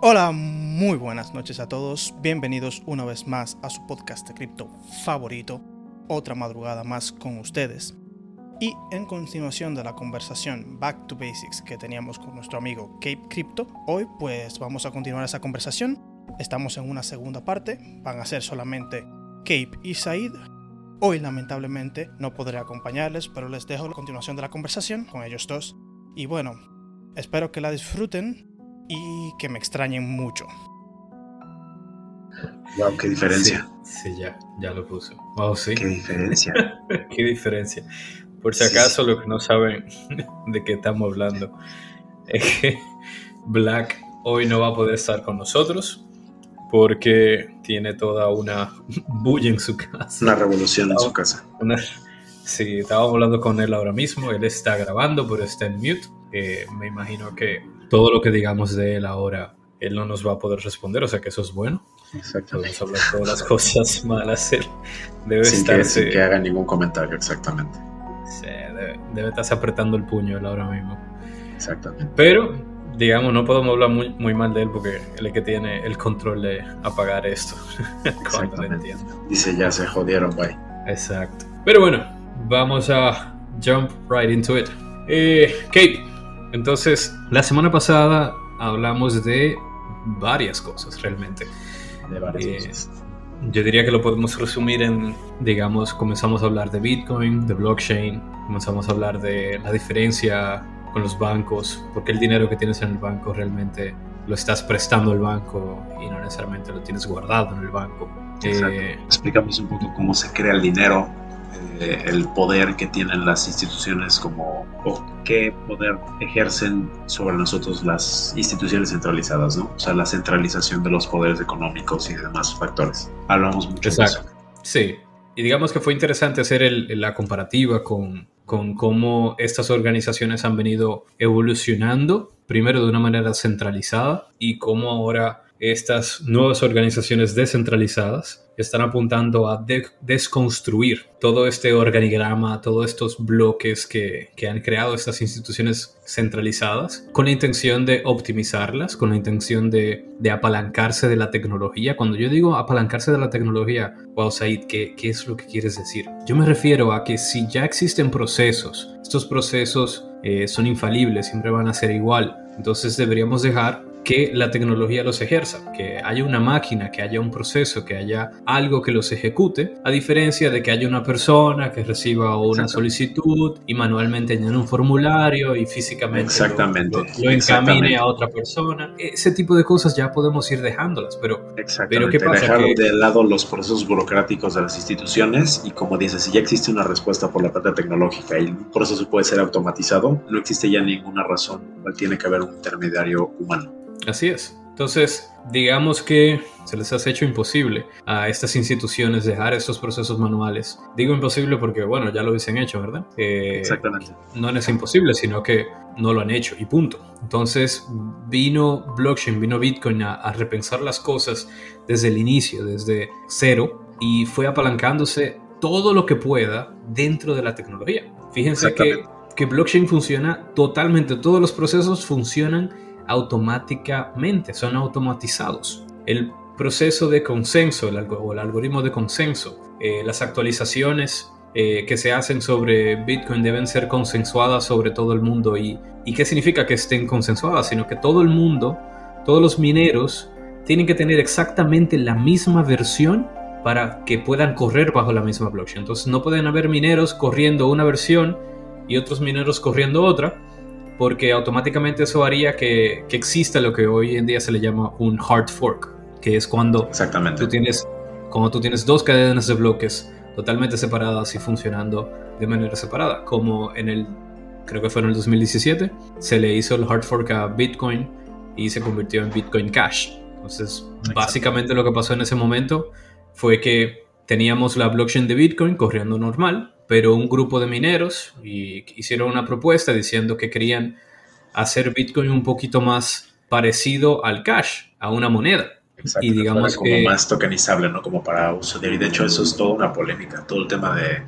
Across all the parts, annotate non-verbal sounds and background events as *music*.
Hola, muy buenas noches a todos. Bienvenidos una vez más a su podcast de cripto favorito, otra madrugada más con ustedes. Y en continuación de la conversación Back to Basics que teníamos con nuestro amigo Cape Crypto, hoy pues vamos a continuar esa conversación. Estamos en una segunda parte, van a ser solamente Cape y Said. Hoy lamentablemente no podré acompañarles, pero les dejo la continuación de la conversación con ellos dos. Y bueno, espero que la disfruten y que me extrañen mucho. Wow, qué diferencia. Sí, ya, ya lo puse. Wow, sí. Qué diferencia. *laughs* qué diferencia. Por si acaso, lo que no saben *laughs* de qué estamos hablando es que Black hoy no va a poder estar con nosotros porque tiene toda una *laughs* bulla en su casa. Una revolución en su casa. sí, estábamos hablando con él ahora mismo. Él está grabando, pero está en mute. Eh, me imagino que todo lo que digamos de él ahora, él no nos va a poder responder, o sea que eso es bueno. Exacto. Podemos hablar todas las cosas malas. Él debe sin. Que, sin que haga ningún comentario, exactamente. Sí, debe, debe estarse apretando el puño él ahora mismo. Exactamente. Pero, digamos, no podemos hablar muy, muy mal de él porque él es el que tiene el control de apagar esto. *laughs* cuando. Dice, ya se jodieron, bye. Exacto. Pero bueno, vamos a jump right into it. Eh, Kate, entonces, la semana pasada hablamos de varias cosas realmente. De varias eh, cosas. Yo diría que lo podemos resumir en, digamos, comenzamos a hablar de Bitcoin, de blockchain, comenzamos a hablar de la diferencia con los bancos, porque el dinero que tienes en el banco realmente lo estás prestando al banco y no necesariamente lo tienes guardado en el banco. Eh, Explicamos un poco cómo se crea el dinero eh, el poder que tienen las instituciones como o qué poder ejercen sobre nosotros las instituciones centralizadas, ¿no? O sea, la centralización de los poderes económicos y demás factores. Hablamos mucho de eso. Sí, y digamos que fue interesante hacer la comparativa con, con cómo estas organizaciones han venido evolucionando, primero de una manera centralizada y cómo ahora estas nuevas organizaciones descentralizadas están apuntando a desconstruir todo este organigrama, todos estos bloques que, han creado estas instituciones centralizadas con la intención de optimizarlas, con la intención de, apalancarse de la tecnología. Cuando yo digo apalancarse de la tecnología, wow, Said, ¿qué, ¿qué es lo que quieres decir? Yo me refiero a que si ya existen procesos, estos procesos eh, son infalibles, siempre van a ser igual, entonces deberíamos dejar que la tecnología los ejerza, que haya una máquina, que haya un proceso, que haya algo que los ejecute, a diferencia de que haya una persona que reciba una solicitud y manualmente llene un formulario y físicamente Exactamente. Lo, encamine a otra persona. Ese tipo de cosas ya podemos ir dejándolas, pero, pero ¿qué pasa? Dejar de lado los procesos burocráticos de las instituciones y como dices, si ya existe una respuesta por la parte tecnológica y un proceso puede ser automatizado, no existe ya ninguna razón cual tiene que haber un intermediario humano. Así es. Entonces, digamos que se les ha hecho imposible a estas instituciones dejar estos procesos manuales. Digo imposible porque, bueno, ya lo hubiesen hecho, ¿verdad? Eh, Exactamente. No es imposible, sino que no lo han hecho y punto. Entonces, vino blockchain, vino Bitcoin a, repensar las cosas desde el inicio, desde cero, y fue apalancándose todo lo que pueda dentro de la tecnología. Fíjense que, que blockchain funciona totalmente, todos los procesos funcionan automáticamente, son automatizados. El proceso de consenso el o el algoritmo de consenso, eh, las actualizaciones eh, que se hacen sobre Bitcoin deben ser consensuadas sobre todo el mundo. ¿Y, ¿Y qué significa que estén consensuadas? Sino que todo el mundo, todos los mineros, tienen que tener exactamente la misma versión para que puedan correr bajo la misma blockchain. Entonces no pueden haber mineros corriendo una versión y otros mineros corriendo otra, porque automáticamente eso haría que, que, exista lo que hoy en día se le llama un hard fork, que es cuando Exactamente. tú tienes, como tú tienes dos cadenas de bloques totalmente separadas y funcionando de manera separada, como en el, creo que fue en el 2017, se le hizo el hard fork a Bitcoin y se convirtió en Bitcoin Cash. Entonces, básicamente lo que pasó en ese momento fue que teníamos la blockchain de Bitcoin corriendo normal, pero un grupo de mineros hicieron una propuesta diciendo que querían hacer Bitcoin un poquito más parecido al cash, a una moneda. Exacto, y digamos como más tokenizable, ¿no? Como para uso de... Y de hecho eso es toda una polémica, todo el tema de,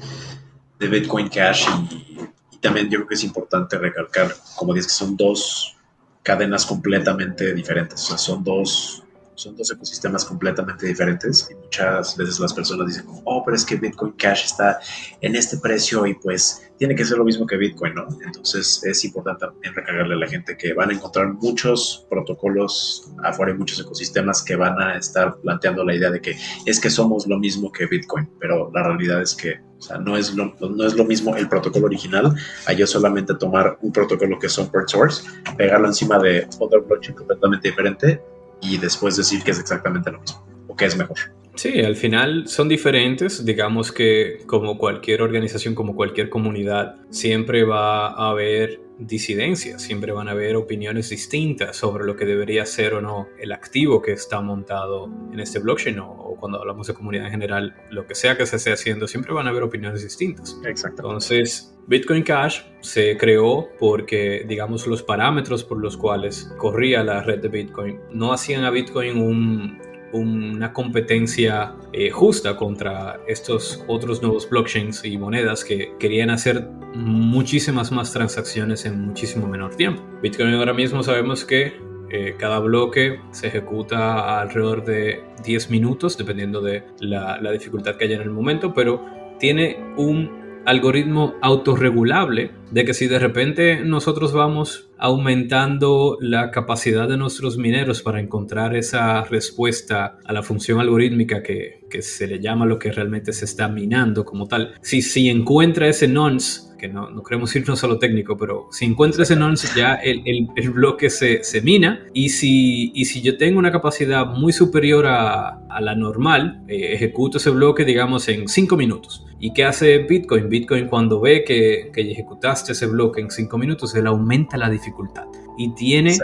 de Bitcoin Cash y, también yo creo que es importante recalcar, como dices, que son dos cadenas completamente diferentes, o sea, son dos son dos ecosistemas completamente diferentes y muchas veces las personas dicen, oh, pero es que Bitcoin Cash está en este precio y pues tiene que ser lo mismo que Bitcoin, ¿no? Entonces es importante también recargarle a la gente que van a encontrar muchos protocolos afuera y muchos ecosistemas que van a estar planteando la idea de que es que somos lo mismo que Bitcoin, pero la realidad es que no es, lo, no es lo mismo el protocolo original a yo solamente tomar un protocolo que es open source, pegarlo encima de otro blockchain completamente diferente y después decir que es exactamente lo mismo o que es mejor. Sí, al final son diferentes. Digamos que como cualquier organización, como cualquier comunidad, siempre va a haber disidencias, siempre van a haber opiniones distintas sobre lo que debería ser o no el activo que está montado en este blockchain o, cuando hablamos de comunidad en general, lo que sea que se esté haciendo, siempre van a haber opiniones distintas. Exacto. Entonces, Bitcoin Cash se creó porque, digamos, los parámetros por los cuales corría la red de Bitcoin no hacían a Bitcoin un, una competencia eh, justa contra estos otros nuevos blockchains y monedas que querían hacer muchísimas más transacciones en muchísimo menor tiempo. Bitcoin ahora mismo sabemos que eh, cada bloque se ejecuta alrededor de 10 minutos, dependiendo de la, la dificultad que haya en el momento, pero tiene un algoritmo autorregulable de que si de repente nosotros vamos aumentando la capacidad de nuestros mineros para encontrar esa respuesta a la función algorítmica que, que se le llama lo que realmente se está minando como tal, si, si encuentra ese nonce que no, no queremos irnos a lo técnico, pero si encuentro ese nonce ya el, el, bloque se, se, mina y si, y si yo tengo una capacidad muy superior a, a la normal, eh, ejecuto ese bloque digamos en 5 minutos. ¿Y qué hace Bitcoin? Bitcoin cuando ve que, que ejecutaste ese bloque en 5 minutos, él aumenta la dificultad y tiene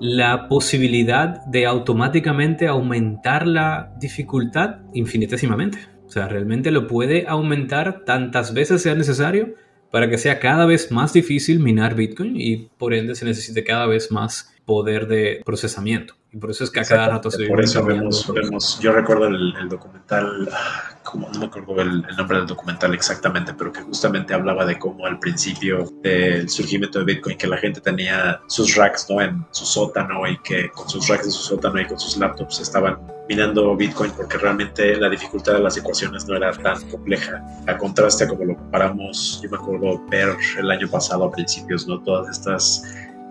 la posibilidad de automáticamente aumentar la dificultad infinitesimamente. O sea, realmente lo puede aumentar tantas veces sea necesario para que sea cada vez más difícil minar Bitcoin y por ende se necesite cada vez más poder de procesamiento. Y por eso es que a cada rato se Por eso vemos, vemos, yo recuerdo el, documental, como no me acuerdo el, nombre del documental exactamente, pero que justamente hablaba de cómo al principio del surgimiento de Bitcoin, que la gente tenía sus racks ¿no? en su sótano y que con sus racks en su sótano y con sus laptops estaban minando Bitcoin porque realmente la dificultad de las ecuaciones no era tan compleja. A contraste como lo comparamos, yo me acuerdo ver el año pasado a principios, ¿no? Todas estas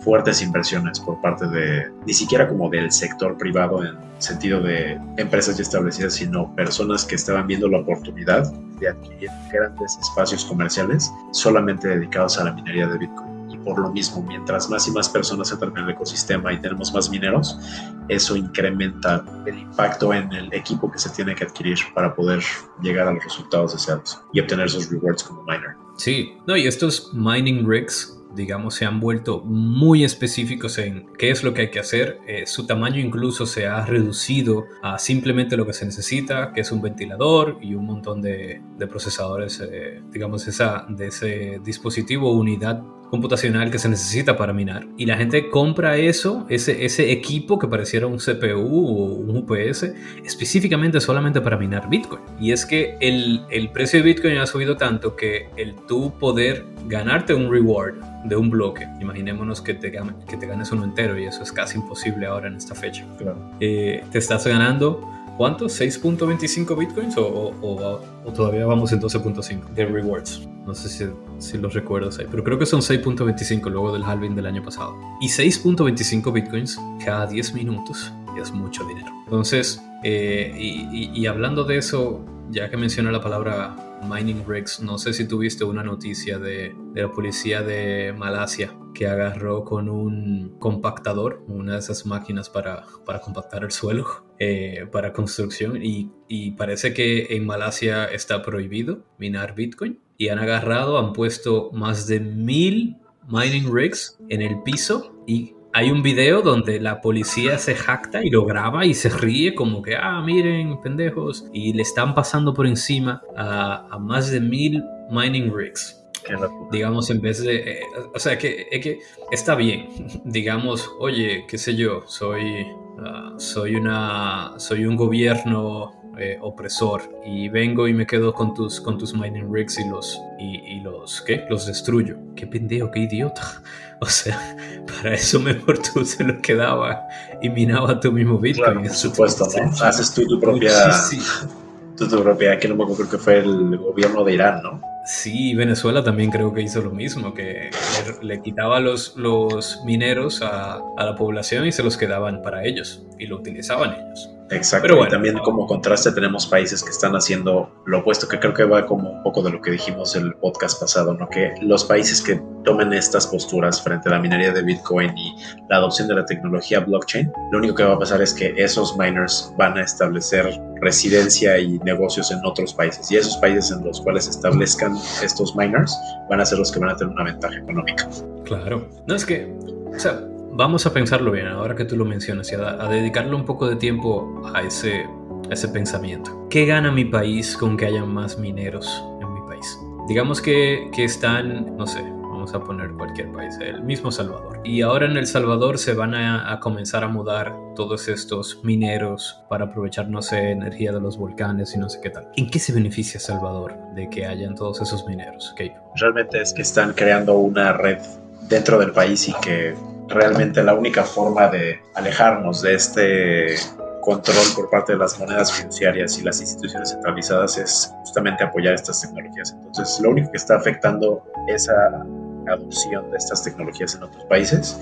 fuertes inversiones por parte de, ni siquiera como del sector privado en sentido de empresas ya establecidas, sino personas que estaban viendo la oportunidad de adquirir grandes espacios comerciales solamente dedicados a la minería de Bitcoin. Por lo mismo, mientras más y más personas entran en el ecosistema y tenemos más mineros, eso incrementa el impacto en el equipo que se tiene que adquirir para poder llegar a los resultados deseados y obtener esos rewards como miner. Sí, no, y estos mining rigs digamos, se han vuelto muy específicos en qué es lo que hay que hacer. Eh, su tamaño incluso se ha reducido a simplemente lo que se necesita, que es un ventilador y un montón de, procesadores, eh, digamos, esa, de ese dispositivo unidad computacional que se necesita para minar. Y la gente compra eso, ese, ese equipo que pareciera un CPU o un UPS, específicamente solamente para minar Bitcoin. Y es que el, el precio de Bitcoin ha subido tanto que el tú poder ganarte un reward de un bloque, imaginémonos que te, que te ganes uno entero y eso es casi imposible ahora en esta fecha. Claro. Eh, te estás ganando ¿Cuánto? ¿6.25 bitcoins o, o, todavía vamos en 12.5 de rewards? No sé si, si los recuerdas ahí, pero creo que son 6.25 luego del halving del año pasado. Y 6.25 bitcoins cada 10 minutos es mucho dinero. Entonces, eh, y, y, hablando de eso, ya que menciona la palabra mining rigs, no sé si tuviste una noticia de, de la policía de Malasia que agarró con un compactador, una de esas máquinas para, para compactar el suelo eh, para construcción y, y, parece que en Malasia está prohibido minar Bitcoin y han agarrado, han puesto más de mil mining rigs en el piso y hay un video donde la policía se jacta y lo graba y se ríe como que, ah, miren, pendejos, y le están pasando por encima a, a más de mil mining rigs. Digamos, en vez de, eh, o sea, que, que está bien, *laughs* digamos, oye, qué sé yo, soy ah, soy, una, soy un gobierno eh, opresor y vengo y me quedo con tus, con tus mining rigs y los, y, los, ¿qué? Los destruyo. Qué pendejo, qué idiota. *laughs* O sea, para eso *laughs* mejor tú se lo quedaba y minaba tu mismo Bitcoin. por supuesto, ¿no? Haces tú tu propia... Tu, tu propia, que no me acuerdo, que fue el gobierno de Irán, ¿no? Sí, Venezuela también creo que hizo lo mismo, que le, quitaba los, los mineros a, a, la población y se los quedaban para ellos y lo utilizaban ellos. Exacto, Pero y también como contraste tenemos países que están haciendo lo opuesto, que creo que va como un poco de lo que dijimos el podcast pasado, ¿no? Que los países que tomen estas posturas frente a la minería de Bitcoin y la adopción de la tecnología blockchain, lo único que va a pasar es que esos miners van a establecer residencia y negocios en otros países y esos países en los cuales establezcan estos miners van a ser los que van a tener una ventaja económica. Claro, no es que, o sea, vamos a pensarlo bien, ahora que tú lo mencionas, y a, dedicarle un poco de tiempo a ese, ese pensamiento. ¿Qué gana mi país con que haya más mineros en mi país? Digamos que, que están, no sé, vamos a poner cualquier país, el mismo Salvador. Y ahora en El Salvador se van a, comenzar a mudar todos estos mineros para aprovechar, no sé, energía de los volcanes y no sé qué tal. ¿En qué se beneficia Salvador de que hayan todos esos mineros, Realmente es que están creando una red dentro del país y que realmente la única forma de alejarnos de este control por parte de las monedas fiduciarias y las instituciones centralizadas es justamente apoyar estas tecnologías. Entonces, lo único que está afectando esa adopción de estas tecnologías en otros países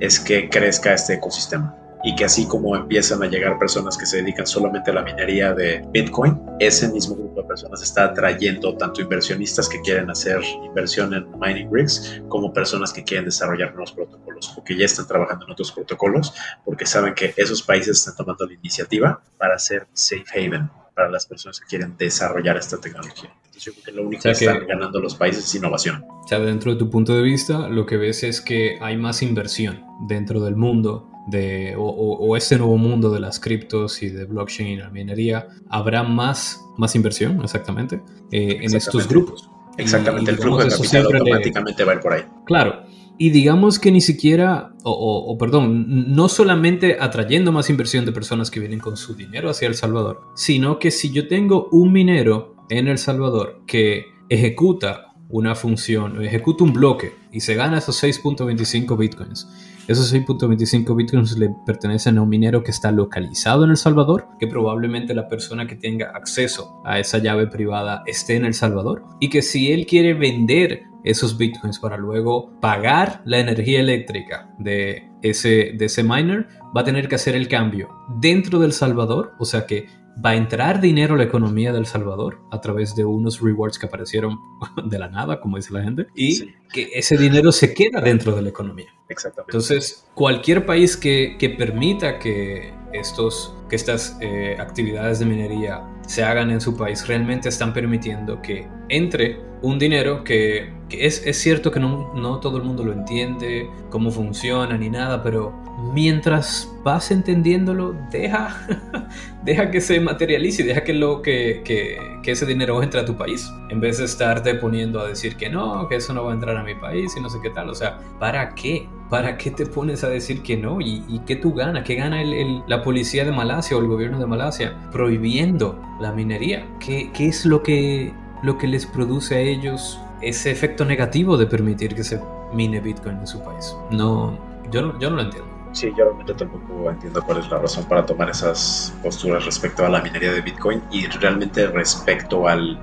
es que crezca este ecosistema y que así como empiezan a llegar personas que se dedican solamente a la minería de Bitcoin, ese mismo grupo de personas está atrayendo tanto inversionistas que quieren hacer inversión en mining rigs como personas que quieren desarrollar nuevos protocolos o que ya están trabajando en otros protocolos porque saben que esos países están tomando la iniciativa para hacer safe haven para las personas que quieren desarrollar esta tecnología. Entonces yo creo que lo único que, están ganando los países es innovación. O sea, dentro de tu punto de vista, lo que ves es que hay más inversión dentro del mundo de, o, este nuevo mundo de las criptos y de blockchain y la minería, habrá más, más inversión, exactamente, eh, en estos grupos. Exactamente, el flujo de capital automáticamente va a ir por ahí. Claro, y digamos que ni siquiera, o, perdón, no solamente atrayendo más inversión de personas que vienen con su dinero hacia El Salvador, sino que si yo tengo un minero en El Salvador que ejecuta una función, ejecuta un bloque y se gana esos 6.25 bitcoins, esos 6.25 bitcoins le pertenecen a un minero que está localizado en El Salvador, que probablemente la persona que tenga acceso a esa llave privada esté en El Salvador y que si él quiere vender esos bitcoins para luego pagar la energía eléctrica de ese, de ese miner, va a tener que hacer el cambio dentro del Salvador, o sea que va a entrar dinero a la economía del Salvador a través de unos rewards que aparecieron *laughs* de la nada, como dice la gente, y que ese dinero se queda dentro de la economía. Exactamente. Entonces, cualquier país que, que permita que, estos, que estas eh, actividades de minería se hagan en su país realmente están permitiendo que entre un dinero que, que es, es, cierto que no, no todo el mundo lo entiende, cómo funciona ni nada, pero mientras vas entendiéndolo, deja, *laughs* deja que se materialice, deja que, lo, que, que, ese dinero entre a tu país, en vez de estarte poniendo a decir que no, que eso no va a entrar a mi país y no sé qué tal. O sea, ¿para qué? ¿Para qué te pones a decir que no? ¿Y, y qué tú ganas? ¿Qué gana el, la policía de Malasia o el gobierno de Malasia prohibiendo la minería? ¿Qué, qué es lo que, lo que les produce a ellos ese efecto negativo de permitir que se mine Bitcoin en su país? No, yo yo no lo entiendo. Sí, yo realmente tampoco entiendo cuál es la razón para tomar esas posturas respecto a la minería de Bitcoin y realmente respecto al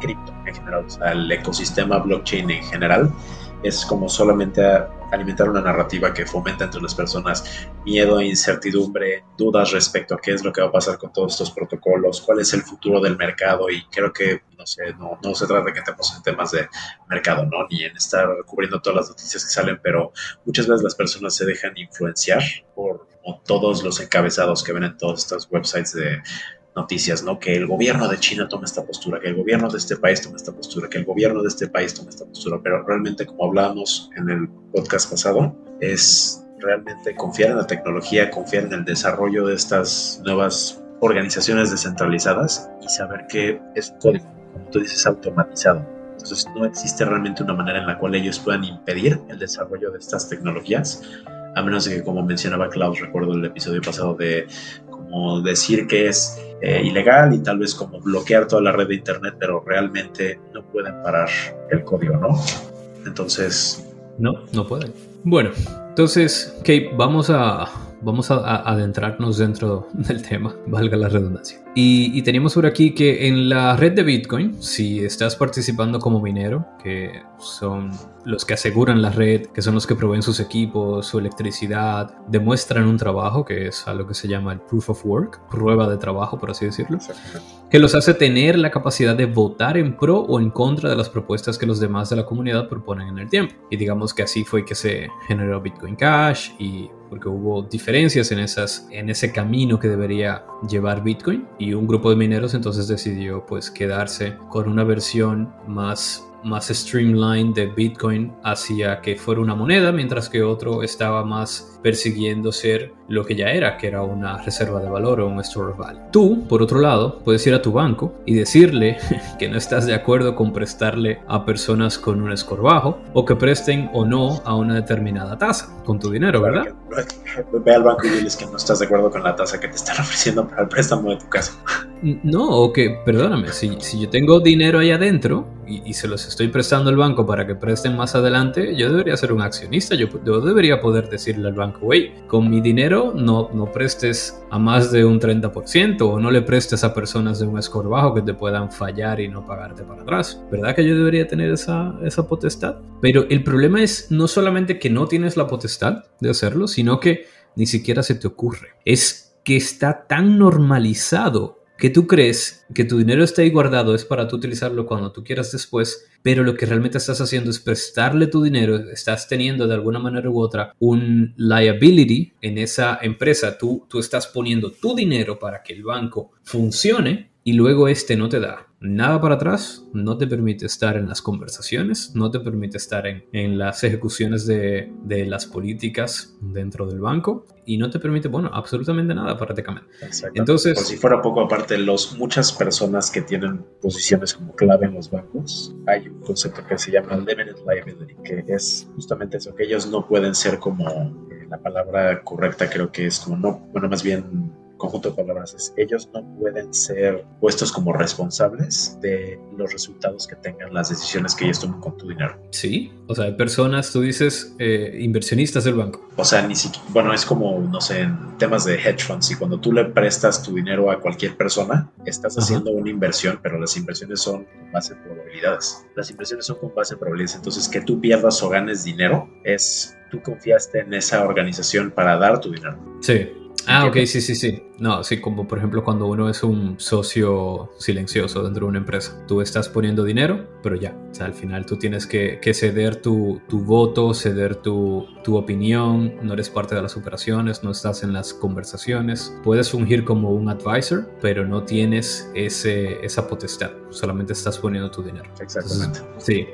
cripto en general, al ecosistema blockchain en general. Es como solamente alimentar una narrativa que fomenta entre las personas miedo, incertidumbre, dudas respecto a qué es lo que va a pasar con todos estos protocolos, cuál es el futuro del mercado y creo que, no sé, no, no se trata de que estemos en temas de mercado, ¿no? Ni en estar cubriendo todas las noticias que salen, pero muchas veces las personas se dejan influenciar por todos los encabezados que ven en todos estos websites de noticias, ¿no? Que el gobierno de China toma esta postura, que el gobierno de este país toma esta postura, que el gobierno de este país toma esta postura, pero realmente como hablábamos en el podcast pasado, es realmente confiar en la tecnología, confiar en el desarrollo de estas nuevas organizaciones descentralizadas y saber que es un código, como tú dices, automatizado. Entonces no existe realmente una manera en la cual ellos puedan impedir el desarrollo de estas tecnologías a menos de que, como mencionaba Klaus, recuerdo el episodio pasado de decir que es eh, ilegal y tal vez como bloquear toda la red de Internet, pero realmente no pueden parar el código, ¿no? Entonces... No, no pueden. Bueno, entonces, Kate, vamos a, vamos a, adentrarnos dentro *laughs* del tema, valga la redundancia. Y, y, tenemos por aquí que en la red de Bitcoin, si estás participando como minero, que son los que aseguran la red, que son los que proveen sus equipos, su electricidad, demuestran un trabajo, que es a lo que se llama el proof of work, prueba de trabajo, por así decirlo, que los hace tener la capacidad de votar en pro o en contra de las propuestas que los demás de la comunidad proponen en el tiempo. Y digamos que así fue que se generó Bitcoin Cash y porque hubo diferencias en, esas, en ese camino que debería llevar Bitcoin y un grupo de mineros entonces decidió pues quedarse con una versión más más streamlined de Bitcoin hacia que fuera una moneda, mientras que otro estaba más persiguiendo ser lo que ya era, que era una reserva de valor o un store of value. Tú, por otro lado, puedes ir a tu banco y decirle *laughs* que no estás de acuerdo con prestarle a personas con un score bajo o que presten o no a una determinada tasa con tu dinero, ¿verdad? *laughs* Ve al banco y diles que no estás de acuerdo con la tasa que te están *laughs* ofreciendo para el préstamo de tu casa. No, o que, perdóname, si, si yo tengo dinero ahí adentro y, se los estoy prestando al banco para que presten más adelante, yo debería ser un accionista, yo, yo debería poder decirle al banco, wey, con mi dinero no, no prestes a más de un 30% o no le prestes a personas de un score bajo que te puedan fallar y no pagarte para atrás. ¿Verdad que yo debería tener esa, esa potestad? Pero el problema es no solamente que no tienes la potestad de hacerlo, sino que ni siquiera se te ocurre. Es que está tan normalizado que tú crees que tu dinero está ahí guardado es para tú utilizarlo cuando tú quieras después, pero lo que realmente estás haciendo es prestarle tu dinero, estás teniendo de alguna manera u otra un liability en esa empresa, tú, tú estás poniendo tu dinero para que el banco funcione y luego este no te da nada para atrás, no te permite estar en las conversaciones, no te permite estar en, en las ejecuciones de, de, las políticas dentro del banco y no te permite, bueno, absolutamente nada prácticamente. Entonces, Por si fuera poco aparte, los, muchas personas que tienen posiciones como clave en los bancos, hay un concepto que se llama limited liability, que es justamente eso, que ellos no pueden ser como, eh, la palabra correcta creo que es como no, bueno, más bien conjunto de palabras es, ellos no pueden ser puestos como responsables de los resultados que tengan las decisiones que ellos toman con tu dinero. Sí, o sea, hay personas, tú dices, eh, inversionistas del banco. O sea, ni siquiera, bueno, es como, no sé, en temas de hedge funds, y cuando tú le prestas tu dinero a cualquier persona, estás haciendo una inversión, pero las inversiones son con base en probabilidades. Las inversiones son con base en probabilidades, entonces que tú pierdas o ganes dinero es tú confiaste en esa organización para dar tu dinero. Sí, Ah, ok, sí, sí, sí. No, sí, como por ejemplo cuando uno es un socio silencioso dentro de una empresa. Tú estás poniendo dinero, pero ya. O sea, al final tú tienes que, ceder tu, voto, ceder tu, tu, opinión. No eres parte de las operaciones, no estás en las conversaciones. Puedes fungir como un advisor, pero no tienes ese, esa potestad. Solamente estás poniendo tu dinero. Exactamente. sí,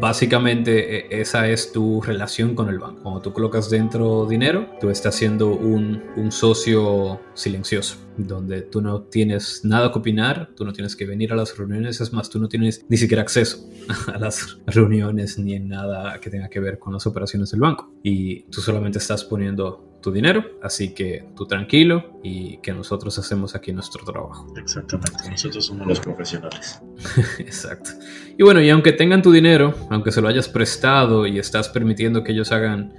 básicamente e, esa es tu relación con el banco. Cuando tú colocas dentro dinero, tú estás siendo un, un socio silencioso, donde tú no tienes nada que opinar, tú no tienes que venir a las reuniones, es más, tú no tienes ni siquiera acceso *laughs* a las reuniones ni en nada que tenga que ver con las operaciones del banco. Y tú solamente estás poniendo tu dinero, así que tú tranquilo y que nosotros hacemos aquí nuestro trabajo. Exactamente, nosotros somos los profesionales. *laughs* Exacto. Y bueno, y aunque tengan tu dinero, aunque se lo hayas prestado y estás permitiendo que ellos hagan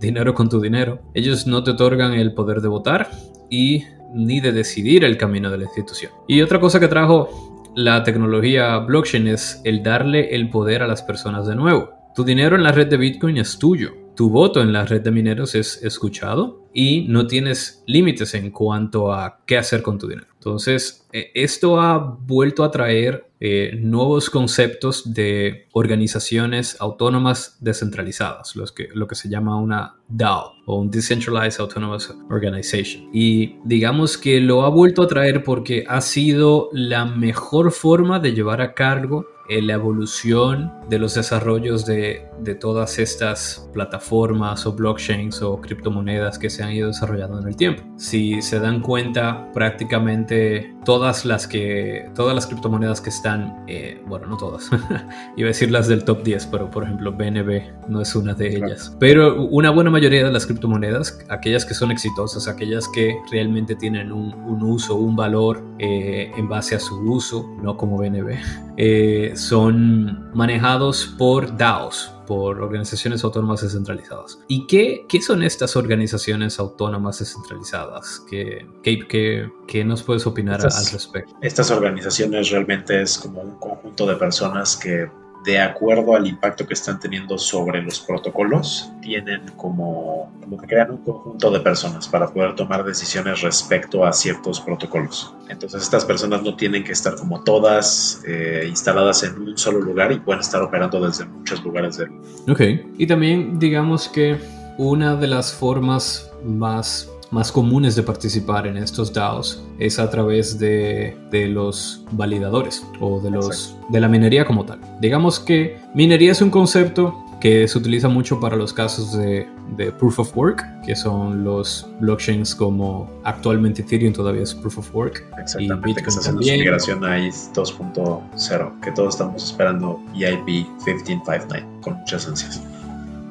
dinero con tu dinero. Ellos no te otorgan el poder de votar y ni de decidir el camino de la institución. Y otra cosa que trajo la tecnología blockchain es el darle el poder a las personas de nuevo. Tu dinero en la red de Bitcoin es tuyo. Tu voto en la red de mineros es escuchado y no tienes límites en cuanto a qué hacer con tu dinero. Entonces, esto ha vuelto a traer eh, nuevos conceptos de organizaciones autónomas descentralizadas, lo que se llama una DAO o un Decentralized Autonomous Organization. Y digamos que lo ha vuelto a traer porque ha sido la mejor forma de llevar a cargo eh, la evolución de los desarrollos de, de, todas estas plataformas o blockchains o criptomonedas que se han ido desarrollando en el tiempo. Si se dan cuenta, prácticamente básicamente todas las que todas las criptomonedas que están, eh, bueno, no todas, *laughs* iba a decir las del top 10, pero por ejemplo BNB no es una de ellas. Pero una buena mayoría de las criptomonedas, aquellas que son exitosas, aquellas que realmente tienen un, uso, un valor eh, en base a su uso, no como BNB, *laughs* eh, son manejados por DAOs, por organizaciones autónomas descentralizadas. ¿Y qué, qué son estas organizaciones autónomas descentralizadas? ¿Qué, qué, qué, nos puedes opinar al respecto? Estas organizaciones realmente es como un conjunto de personas que de acuerdo al impacto que están teniendo sobre los protocolos, tienen como, como que crean un conjunto de personas para poder tomar decisiones respecto a ciertos protocolos. Entonces estas personas no tienen que estar como todas eh, instaladas en un solo lugar y pueden estar operando desde muchos lugares del Ok, y también digamos que una de las formas más más comunes de participar en estos DAOs es a través de, de los validadores o de, los, de la minería como tal. Digamos que minería es un concepto que se utiliza mucho para los casos de, de, proof of work, que son los blockchains como actualmente Ethereum todavía es proof of work. Exactamente, y Bitcoin que está haciendo su migración a ETH 2.0, que todos estamos esperando EIP 1559 con muchas ansias.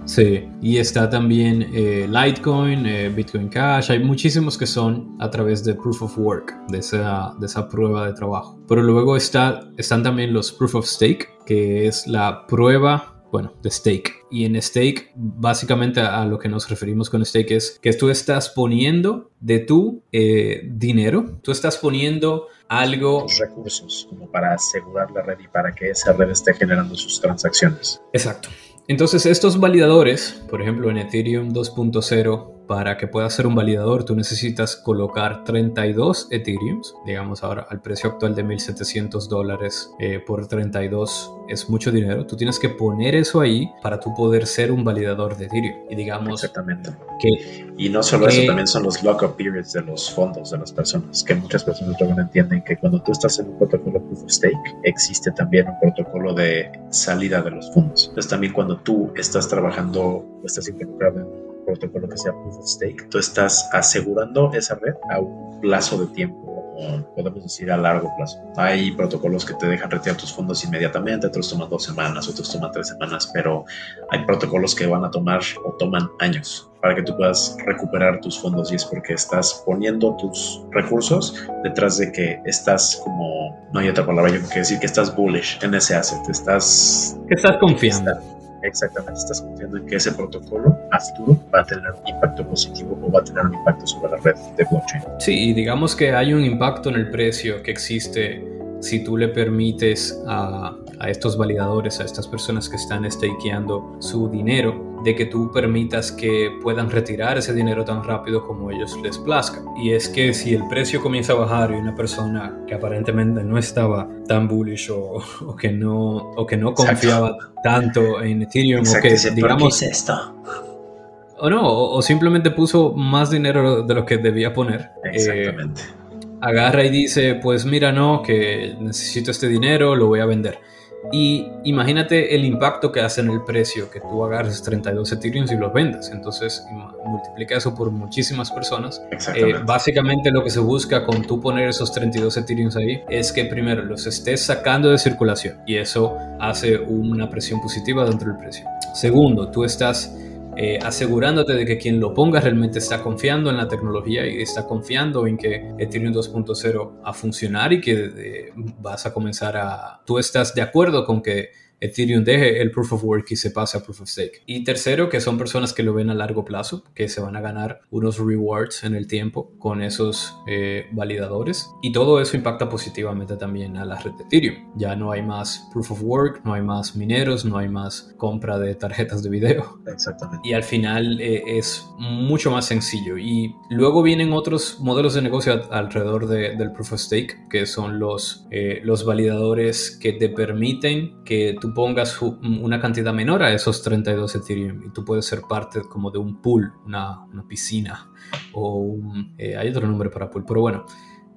Sí, y está también eh, Litecoin, eh, Bitcoin Cash, hay muchísimos que son a través de Proof of Work, de esa, de esa prueba de trabajo. Pero luego está, están también los Proof of Stake, que es la prueba, bueno, de stake. Y en stake, básicamente a, lo que nos referimos con stake es que tú estás poniendo de tu eh, dinero, tú estás poniendo algo... recursos como para asegurar la red y para que esa red esté generando sus transacciones. Exacto. Entonces estos validadores, por ejemplo en Ethereum 2.0, para que pueda ser un validador tú necesitas colocar 32 Ethereums, digamos ahora al precio actual de 1.700 dólares eh, por 32 es mucho dinero, tú tienes que poner eso ahí para tú poder ser un validador de Ethereum. Y digamos Exactamente. que... Y no solo eso, también son los lock-up periods de los fondos de las personas, que muchas personas no entienden que cuando tú estás en un protocolo proof of stake, existe también un protocolo de salida de los fondos. Entonces también cuando tú estás trabajando o estás involucrado en protocolo que sea proof of stake, tú estás asegurando esa red a un plazo de tiempo podemos decir a largo plazo. Hay protocolos que te dejan retirar tus fondos inmediatamente, otros toman dos semanas, otros toman tres semanas, pero hay protocolos que van a tomar o toman años para que tú puedas recuperar tus fondos y es porque estás poniendo tus recursos detrás de que estás como, no hay otra palabra, yo que decir que estás bullish en ese asset, estás... Que estás confiando. Exactamente, estás confiando en que ese protocolo a va a tener un impacto positivo o va a tener un impacto sobre la red de blockchain. Sí, digamos que hay un impacto en el precio que existe si tú le permites a, a estos validadores, a estas personas que están stakeando su dinero, de que tú permitas que puedan retirar ese dinero tan rápido como ellos les plazca. Y es que si el precio comienza a bajar y una persona que aparentemente no estaba tan bullish o, que, no, o que no confiaba tanto en Ethereum o que digamos... esto? O no, o, simplemente puso más dinero de lo que debía poner. Eh, Exactamente. Agarra y dice, pues mira, no, que necesito este dinero, lo voy a vender y imagínate el impacto que hace en el precio que tú agarres 32 Ethereum y los vendas. Entonces multiplica eso por muchísimas personas. Eh, básicamente lo que se busca con tú poner esos 32 Ethereum ahí es que primero los estés sacando de circulación y eso hace una presión positiva dentro del precio. Segundo, tú estás eh, asegurándote de que quien lo ponga realmente está confiando en la tecnología y está confiando en que Ethereum 2.0 va a funcionar y que eh, vas a comenzar a... Tú estás de acuerdo con que Ethereum deje el proof of work y se pase a proof of stake. Y tercero, que son personas que lo ven a largo plazo, que se van a ganar unos rewards en el tiempo con esos eh, validadores. Y todo eso impacta positivamente también a la red de Ethereum. Ya no hay más proof of work, no hay más mineros, no hay más compra de tarjetas de video. Exactamente. Y al final eh, es mucho más sencillo. Y luego vienen otros modelos de negocio alrededor del proof of stake, que son los, eh, los validadores que te permiten que tú pongas una cantidad menor a esos 32 Ethereum y tú puedes ser parte como de un pool, una, una piscina o un, eh, hay otro nombre para pool, pero bueno,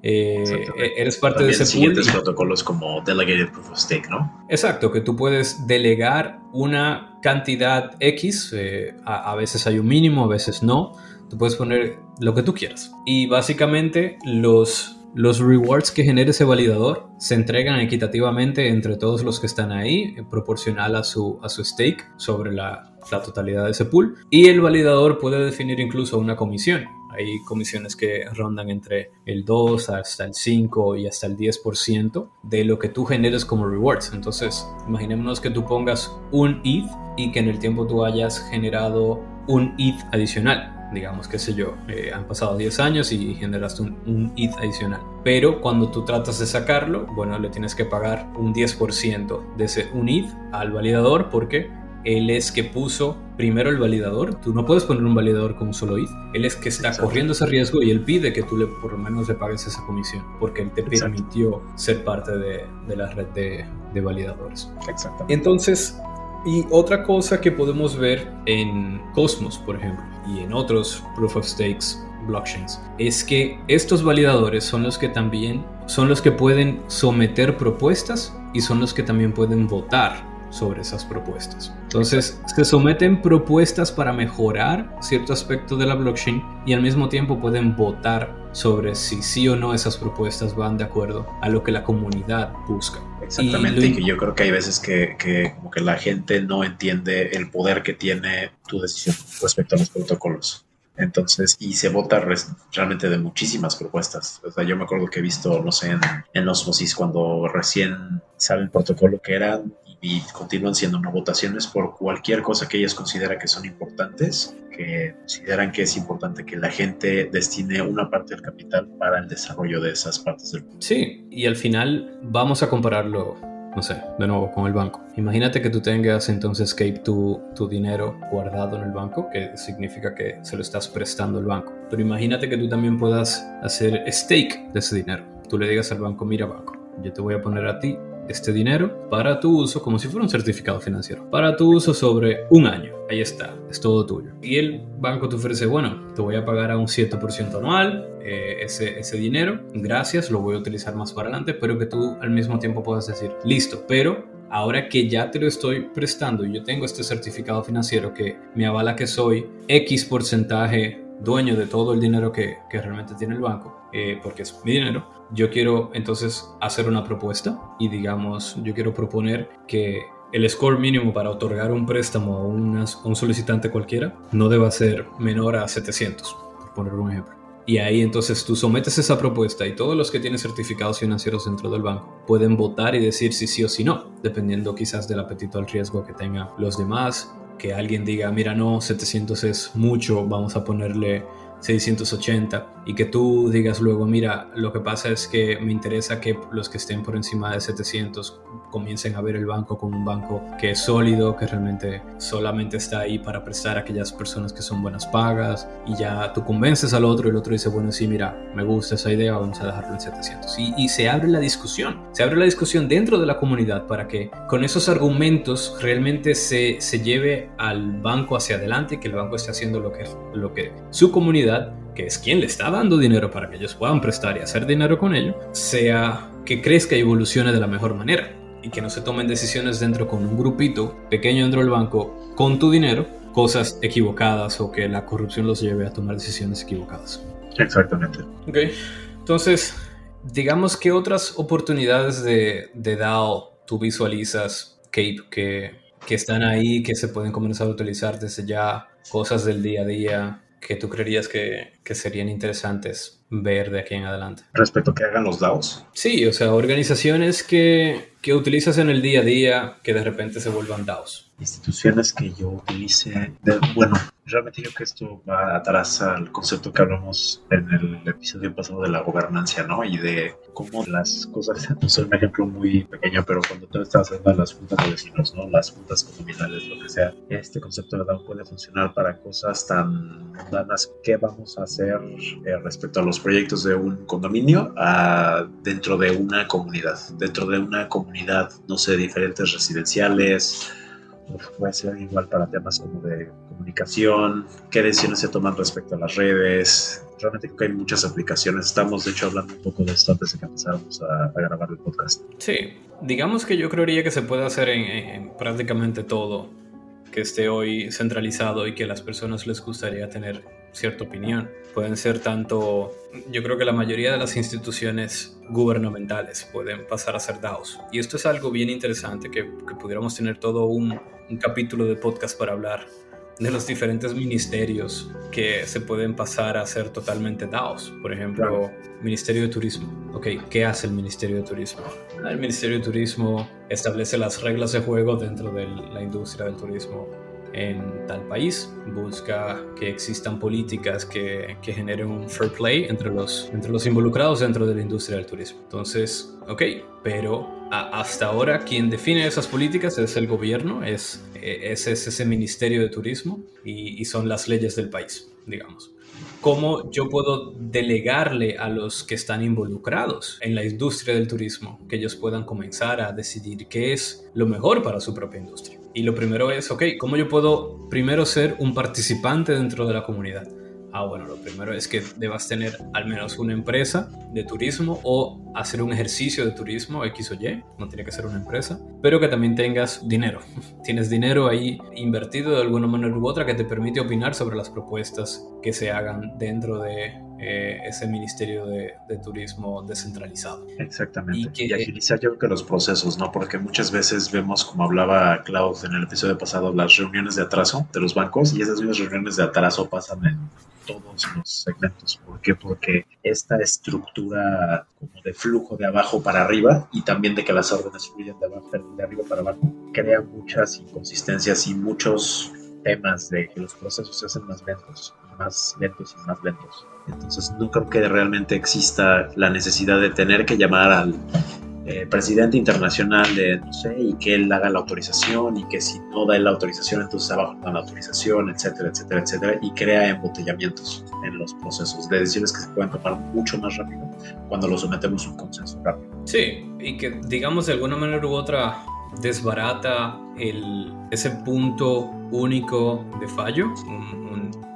eh, e-, eres parte de ese pool. siguientes protocolos como Delegated Proof of Stake, ¿no? Exacto, que tú puedes delegar una cantidad X, eh, a, a veces hay un mínimo, a veces no, tú puedes poner lo que tú quieras. Y básicamente los los rewards que genere ese validador se entregan equitativamente entre todos los que están ahí, proporcional a su, a su stake sobre la, la totalidad de ese pool. Y el validador puede definir incluso una comisión. Hay comisiones que rondan entre el 2 hasta el 5 y hasta el 10% de lo que tú generes como rewards. Entonces, imaginémonos que tú pongas un ETH y que en el tiempo tú hayas generado un ETH adicional digamos, qué sé yo, eh, han pasado 10 años y generaste un, un ETH adicional. Pero cuando tú tratas de sacarlo, bueno, le tienes que pagar un 10% de ese un ETH al validador porque él es que puso primero el validador. Tú no puedes poner un validador con un solo ETH. Él es que está corriendo ese riesgo y él pide que tú le, por lo menos le pagues esa comisión porque él te permitió ser parte de, de la red de, de validadores. Exactamente. Entonces, y otra cosa que podemos ver en Cosmos, por ejemplo, y en otros proof of stakes blockchains, es que estos validadores son los que también son los que pueden someter propuestas y son los que también pueden votar sobre esas propuestas. Entonces, se someten propuestas para mejorar cierto aspecto de la blockchain y al mismo tiempo pueden votar sobre si sí o no esas propuestas van de acuerdo a lo que la comunidad busca. Exactamente, y, yo creo que hay veces que, que, como que la gente no entiende el poder que tiene tu decisión respecto a los protocolos. Entonces, y se vota realmente de muchísimas propuestas. O sea, yo me acuerdo que he visto, no sé, en, en Osmosis cuando recién sale el protocolo que eran y continúan siendo no votaciones por cualquier cosa que ellas consideran que son importantes, que consideran que es importante que la gente destine una parte del capital para el desarrollo de esas partes del mundo. Sí, y al final vamos a compararlo, no sé, de nuevo con el banco. Imagínate que tú tengas entonces Cape tu, tu dinero guardado en el banco, que significa que se lo estás prestando al banco. Pero imagínate que tú también puedas hacer stake de ese dinero. Tú le digas al banco, mira banco, yo te voy a poner a ti este dinero para tu uso como si fuera un certificado financiero, para tu uso sobre un año. Ahí está, es todo tuyo. Y el banco te ofrece, bueno, te voy a pagar a un 7% anual eh, ese, ese dinero, gracias, lo voy a utilizar más para adelante, pero que tú al mismo tiempo puedas decir, listo, pero ahora que ya te lo estoy prestando y yo tengo este certificado financiero que me avala que soy X porcentaje dueño de todo el dinero que, que realmente tiene el banco, eh, porque es mi dinero, yo quiero entonces hacer una propuesta y digamos, yo quiero proponer que el score mínimo para otorgar un préstamo a, un solicitante cualquiera no deba ser menor a 700, por poner un ejemplo. Y ahí entonces tú sometes esa propuesta y todos los que tienen certificados financieros dentro del banco pueden votar y decir si sí o si no, dependiendo quizás del apetito al riesgo que tengan los demás. Que alguien diga, mira, no, 700 es mucho, vamos a ponerle 680 y que tú digas luego, mira, lo que pasa es que me interesa que los que estén por encima de 700 comiencen a ver el banco como un banco que es sólido, que realmente solamente está ahí para prestar a aquellas personas que son buenas pagas y ya tú convences al otro y el otro dice, bueno, sí, mira, me gusta esa idea, vamos a dejarlo en 700. Y, y se abre la discusión, se abre la discusión dentro de la comunidad para que con esos argumentos realmente se, se lleve al banco hacia adelante y que el banco esté haciendo lo que, lo que su comunidad que es quien le está dando dinero para que ellos puedan prestar y hacer dinero con ello, sea que crezca y evolucione de la mejor manera y que no se tomen decisiones dentro con un grupito pequeño dentro del banco con tu dinero, cosas equivocadas o que la corrupción los lleve a tomar decisiones equivocadas. Exactamente. Ok, entonces, digamos que otras oportunidades de, de DAO tú visualizas, Cape, que, que están ahí, que se pueden comenzar a utilizar desde ya, cosas del día a día, que tú creerías que, que, serían interesantes ver de aquí en adelante? Respecto a que hagan los DAOs. Sí, o sea, organizaciones que, que utilizas en el día a día que de repente se vuelvan DAOs instituciones que yo utilice. De, bueno, realmente creo que esto va atrás al concepto que hablamos en el episodio pasado de la gobernancia, ¿no? Y de cómo las cosas, *laughs* no sé, un ejemplo muy pequeño, pero cuando tú estás haciendo las juntas de vecinos, ¿no? Las juntas comunales, lo que sea, este concepto de DAO puede funcionar para cosas tan mundanas. ¿Qué vamos a hacer eh, respecto a los proyectos de un condominio a, dentro de una comunidad? Dentro de una comunidad, no sé, diferentes residenciales, puede ser igual para temas como de comunicación, qué decisiones se toman respecto a las redes. Realmente creo que hay muchas aplicaciones. Estamos, de hecho, hablando un poco de esto antes de que empezáramos a, grabar el podcast. Sí, digamos que yo creería que se puede hacer en, prácticamente todo que esté hoy centralizado y que a las personas les gustaría tener cierta opinión. Pueden ser tanto, yo creo que la mayoría de las instituciones gubernamentales pueden pasar a ser DAOs. Y esto es algo bien interesante que, que pudiéramos tener todo un, un capítulo de podcast para hablar de los diferentes ministerios que se pueden pasar a ser totalmente DAOs. Por ejemplo, Ministerio de Turismo. Ok, ¿qué hace el Ministerio de Turismo? El Ministerio de Turismo establece las reglas de juego dentro de la industria del turismo en tal país, busca que existan políticas que, que, generen un fair play entre los, entre los involucrados dentro de la industria del turismo. Entonces, ok, pero hasta ahora quien define esas políticas es el gobierno, es, es, es ese Ministerio de Turismo y, y son las leyes del país, digamos cómo yo puedo delegarle a los que están involucrados en la industria del turismo, que ellos puedan comenzar a decidir qué es lo mejor para su propia industria. Y lo primero es, ok, ¿cómo yo puedo primero ser un participante dentro de la comunidad? Ah, bueno, lo primero es que debas tener al menos una empresa de turismo o hacer un ejercicio de turismo X o Y, no tiene que ser una empresa, pero que también tengas dinero. *laughs* Tienes dinero ahí invertido de alguna manera u otra que te permite opinar sobre las propuestas que se hagan dentro de eh, ese Ministerio de, Turismo descentralizado. Exactamente. Y, agilizar yo creo que los procesos, ¿no? Porque muchas veces vemos, como hablaba Klaus en el episodio pasado, las reuniones de atraso de los bancos y esas mismas reuniones de atraso pasan en todos los segmentos. ¿Por qué? Porque esta estructura como de flujo de abajo para arriba y también de que las órdenes fluyen de, abajo, de arriba para abajo, crea muchas inconsistencias y muchos temas de que los procesos se hacen más lentos, más lentos y más lentos. Entonces no creo que realmente exista la necesidad de tener que llamar al eh, presidente internacional de, no sé, y que él haga la autorización y que si no da la autorización, entonces abajo da la autorización, etcétera, etcétera, etcétera, y crea embotellamientos en los procesos de decisiones que se pueden tomar mucho más rápido cuando lo sometemos a un consenso rápido. Sí, y que digamos de alguna manera u otra desbarata el, ese punto único de fallo,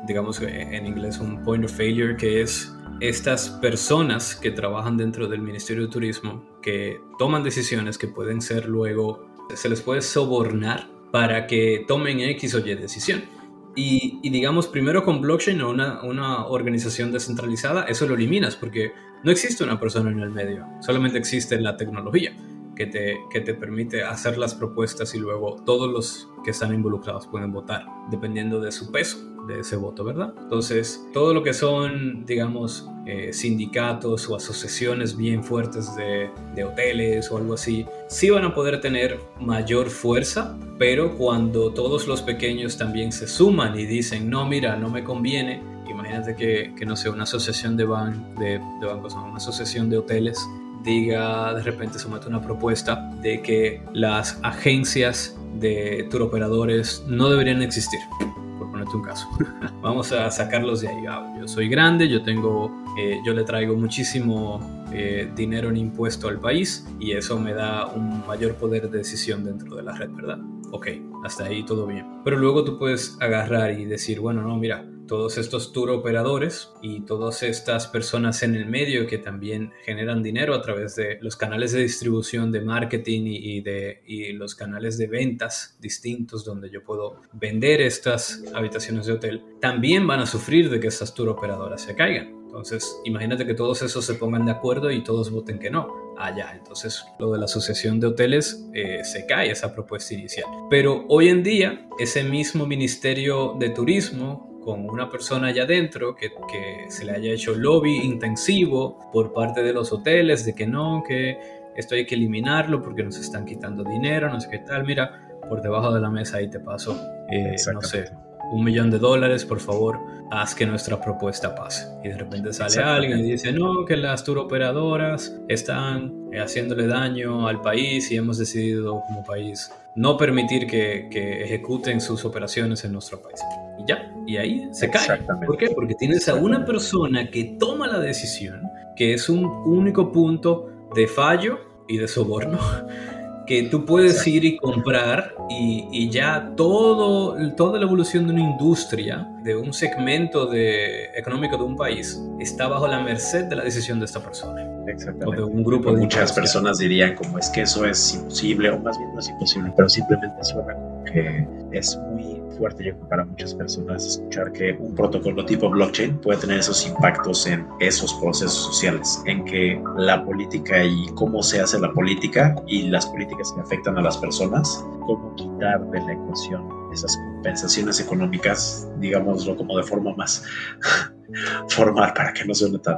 digamos en inglés un point of failure, que es estas personas que trabajan dentro del Ministerio de Turismo, que toman decisiones que pueden ser luego, se les puede sobornar para que tomen X o Y decisión. Y, digamos, primero con blockchain o una, una, organización descentralizada, eso lo eliminas porque no existe una persona en el medio, solamente existe la tecnología que te, que te permite hacer las propuestas y luego todos los que están involucrados pueden votar, dependiendo de su peso de ese voto, ¿verdad? Entonces, todo lo que son, digamos, eh, sindicatos o asociaciones bien fuertes de, de, hoteles o algo así, sí van a poder tener mayor fuerza, pero cuando todos los pequeños también se suman y dicen, no, mira, no me conviene, imagínate que, que no sé, una asociación de, ban de, de bancos, una asociación de hoteles diga, de repente somete una propuesta de que las agencias de tour operadores no deberían existir, un caso. *laughs* Vamos a sacarlos de ahí. Ah, yo soy grande, yo tengo, eh, yo le traigo muchísimo eh, dinero en impuesto al país y eso me da un mayor poder de decisión dentro de la red, ¿verdad? Ok, hasta ahí todo bien. Pero luego tú puedes agarrar y decir, bueno, no, mira, todos estos tour operadores y todas estas personas en el medio que también generan dinero a través de los canales de distribución de marketing y, de, y los canales de ventas distintos donde yo puedo vender estas habitaciones de hotel, también van a sufrir de que estas tour operadoras se caigan. Entonces, imagínate que todos esos se pongan de acuerdo y todos voten que no. Ah, ya, entonces lo de la asociación de hoteles eh, se cae esa propuesta inicial. Pero hoy en día, ese mismo Ministerio de Turismo con una persona allá adentro que, que, se le haya hecho lobby intensivo por parte de los hoteles de que no, que esto hay que eliminarlo porque nos están quitando dinero, no sé qué tal. Mira, por debajo de la mesa ahí te paso, eh, no sé, un millón de dólares, por favor, haz que nuestra propuesta pase. Y de repente sale alguien y dice, no, que las tour operadoras están haciéndole daño al país y hemos decidido como país no permitir que, que ejecuten sus operaciones en nuestro país. Y ya, y ahí se cae. ¿Por qué? Porque tienes a una persona que toma la decisión, que es un único punto de fallo y de soborno *laughs* que tú puedes ir y comprar y, ya todo, toda la evolución de una industria, de un segmento de, económico de un país, está bajo la merced de la decisión de esta persona. Exactamente. O de un grupo de Muchas personas dirían como es que eso es imposible, o más bien no es imposible, pero simplemente suena como que es muy fuerte yo para muchas personas escuchar que un protocolo tipo blockchain puede tener esos impactos en esos procesos sociales, en que la política y cómo se hace la política y las políticas que afectan a las personas, cómo quitar de la ecuación esas compensaciones económicas, digámoslo como de forma más *laughs* formal para que no suene tan,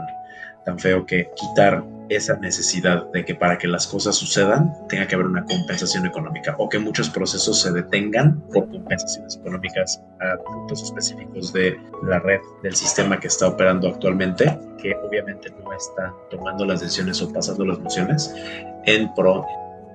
tan feo que quitar esa necesidad de que para que las cosas sucedan tenga que haber una compensación económica o que muchos procesos se detengan por compensaciones económicas a puntos específicos de la red del sistema que está operando actualmente, que obviamente no está tomando las decisiones o pasando las mociones en pro